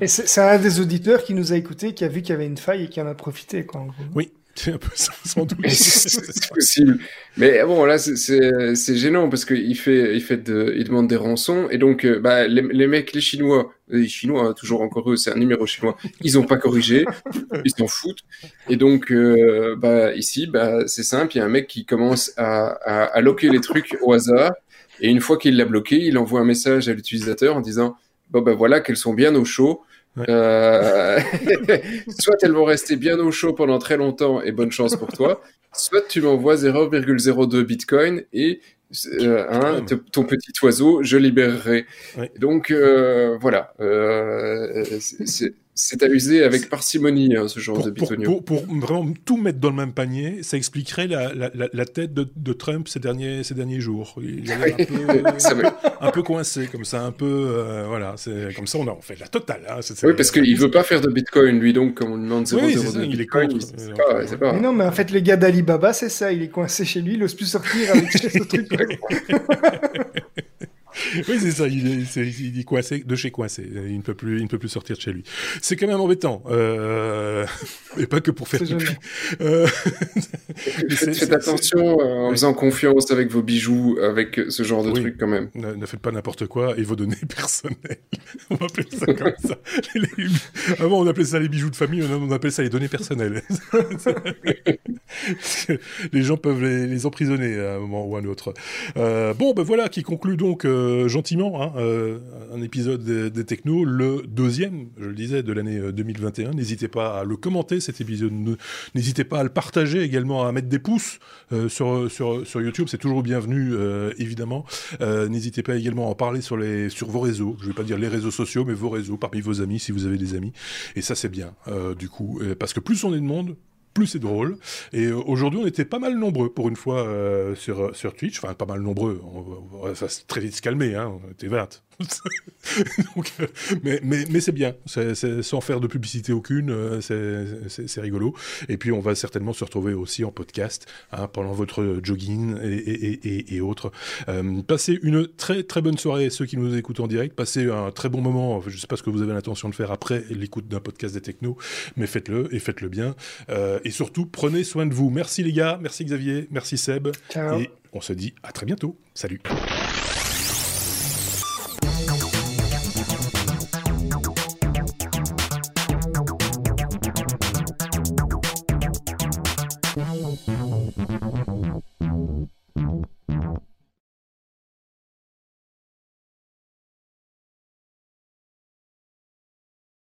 Et c'est un des auditeurs qui nous a écouté, qui a vu qu'il y avait une faille et qui en a profité. Quoi, Oui, c'est un peu ça, sans doute. c'est possible. Mais bon, là, c'est gênant parce qu'il fait, il fait de, il demande des rançons et donc, euh, bah, les, les, mecs, les Chinois, les Chinois, hein, toujours encore eux, c'est un numéro chinois, ils ont pas corrigé, ils s'en foutent. Et donc, euh, bah, ici, bah, c'est simple, il y a un mec qui commence à, à, à loquer les trucs au hasard et une fois qu'il l'a bloqué, il envoie un message à l'utilisateur en disant, bon, bah, voilà, qu'elles sont bien au chaud euh, soit elles vont rester bien au chaud pendant très longtemps et bonne chance pour toi, soit tu m'envoies 0,02 Bitcoin et euh, hein, ton petit oiseau, je libérerai. Donc euh, voilà, c'est c'est à user avec parcimonie, hein, ce genre de bitonio. Pour, vraiment tout mettre dans le même panier, ça expliquerait la, la, la tête de, de, Trump ces derniers, ces derniers jours. Il est un, peu, un peu coincé, comme ça, un peu. Euh, voilà, c'est comme ça, on, a, on fait la totale. Hein, oui, parce qu'il ne veut pas faire de bitcoin, lui, donc, comme on demande 0,02 oui, bitcoin. Il est contre. C'est pas, Mais non, mais en fait, les gars d'Alibaba, c'est ça, il est coincé chez lui, il n'ose plus sortir avec ce truc. bigger one. oui, c'est ça. Il est, il est, coincé de chez coincé. Il ne peut plus, il ne peut plus sortir de chez lui. C'est quand même embêtant. Euh... Et pas que pour faire pipi. Euh... faites, attention euh, en faisant confiance avec vos bijoux, avec ce genre de trucs quand même. Ne, faites pas n'importe quoi et vos données personnelles. on va appeler ça comme ça. Avant, on appelait ça les bijoux de famille. Maintenant, on appelle ça les données personnelles. les gens peuvent les, les, emprisonner à un moment ou à un autre. Euh, bon, ben voilà, qui conclut donc. Euh, euh, gentiment hein, euh, un épisode des, Technos, le deuxième, je le disais, de l'année 2021. Euh, n'hésitez pas à le commenter cet épisode, n'hésitez pas à le partager également, à mettre des pouces sur YouTube, c'est toujours bienvenu évidemment. N'hésitez pas également à en parler sur, les, sur vos réseaux, je ne vais pas dire les réseaux sociaux, mais vos réseaux, parmi vos amis si vous avez des amis. Et ça c'est bien, du coup, parce que plus on est de monde, plus c'est drôle. Et euh, aujourd'hui, on était pas mal nombreux pour une fois euh, sur, sur Twitch. Enfin, pas mal nombreux. On, ça s'est très vite se calmer. Hein. On était 20. Euh, mais mais, mais c'est bien, sans faire de publicité aucune, euh, c'est rigolo. Et puis on va certainement se retrouver aussi en podcast hein, pendant votre jogging et, et, et, autres. Euh, passez une très très bonne soirée ceux qui nous écoutent en direct. Passez un très bon moment. Je ne sais pas ce que vous avez l'intention de faire après l'écoute d'un podcast des technos, mais faites-le et faites-le bien. et surtout, prenez soin de vous. Merci les gars, merci Xavier, merci Seb. Ciao. Et on se dit à très bientôt. Salut.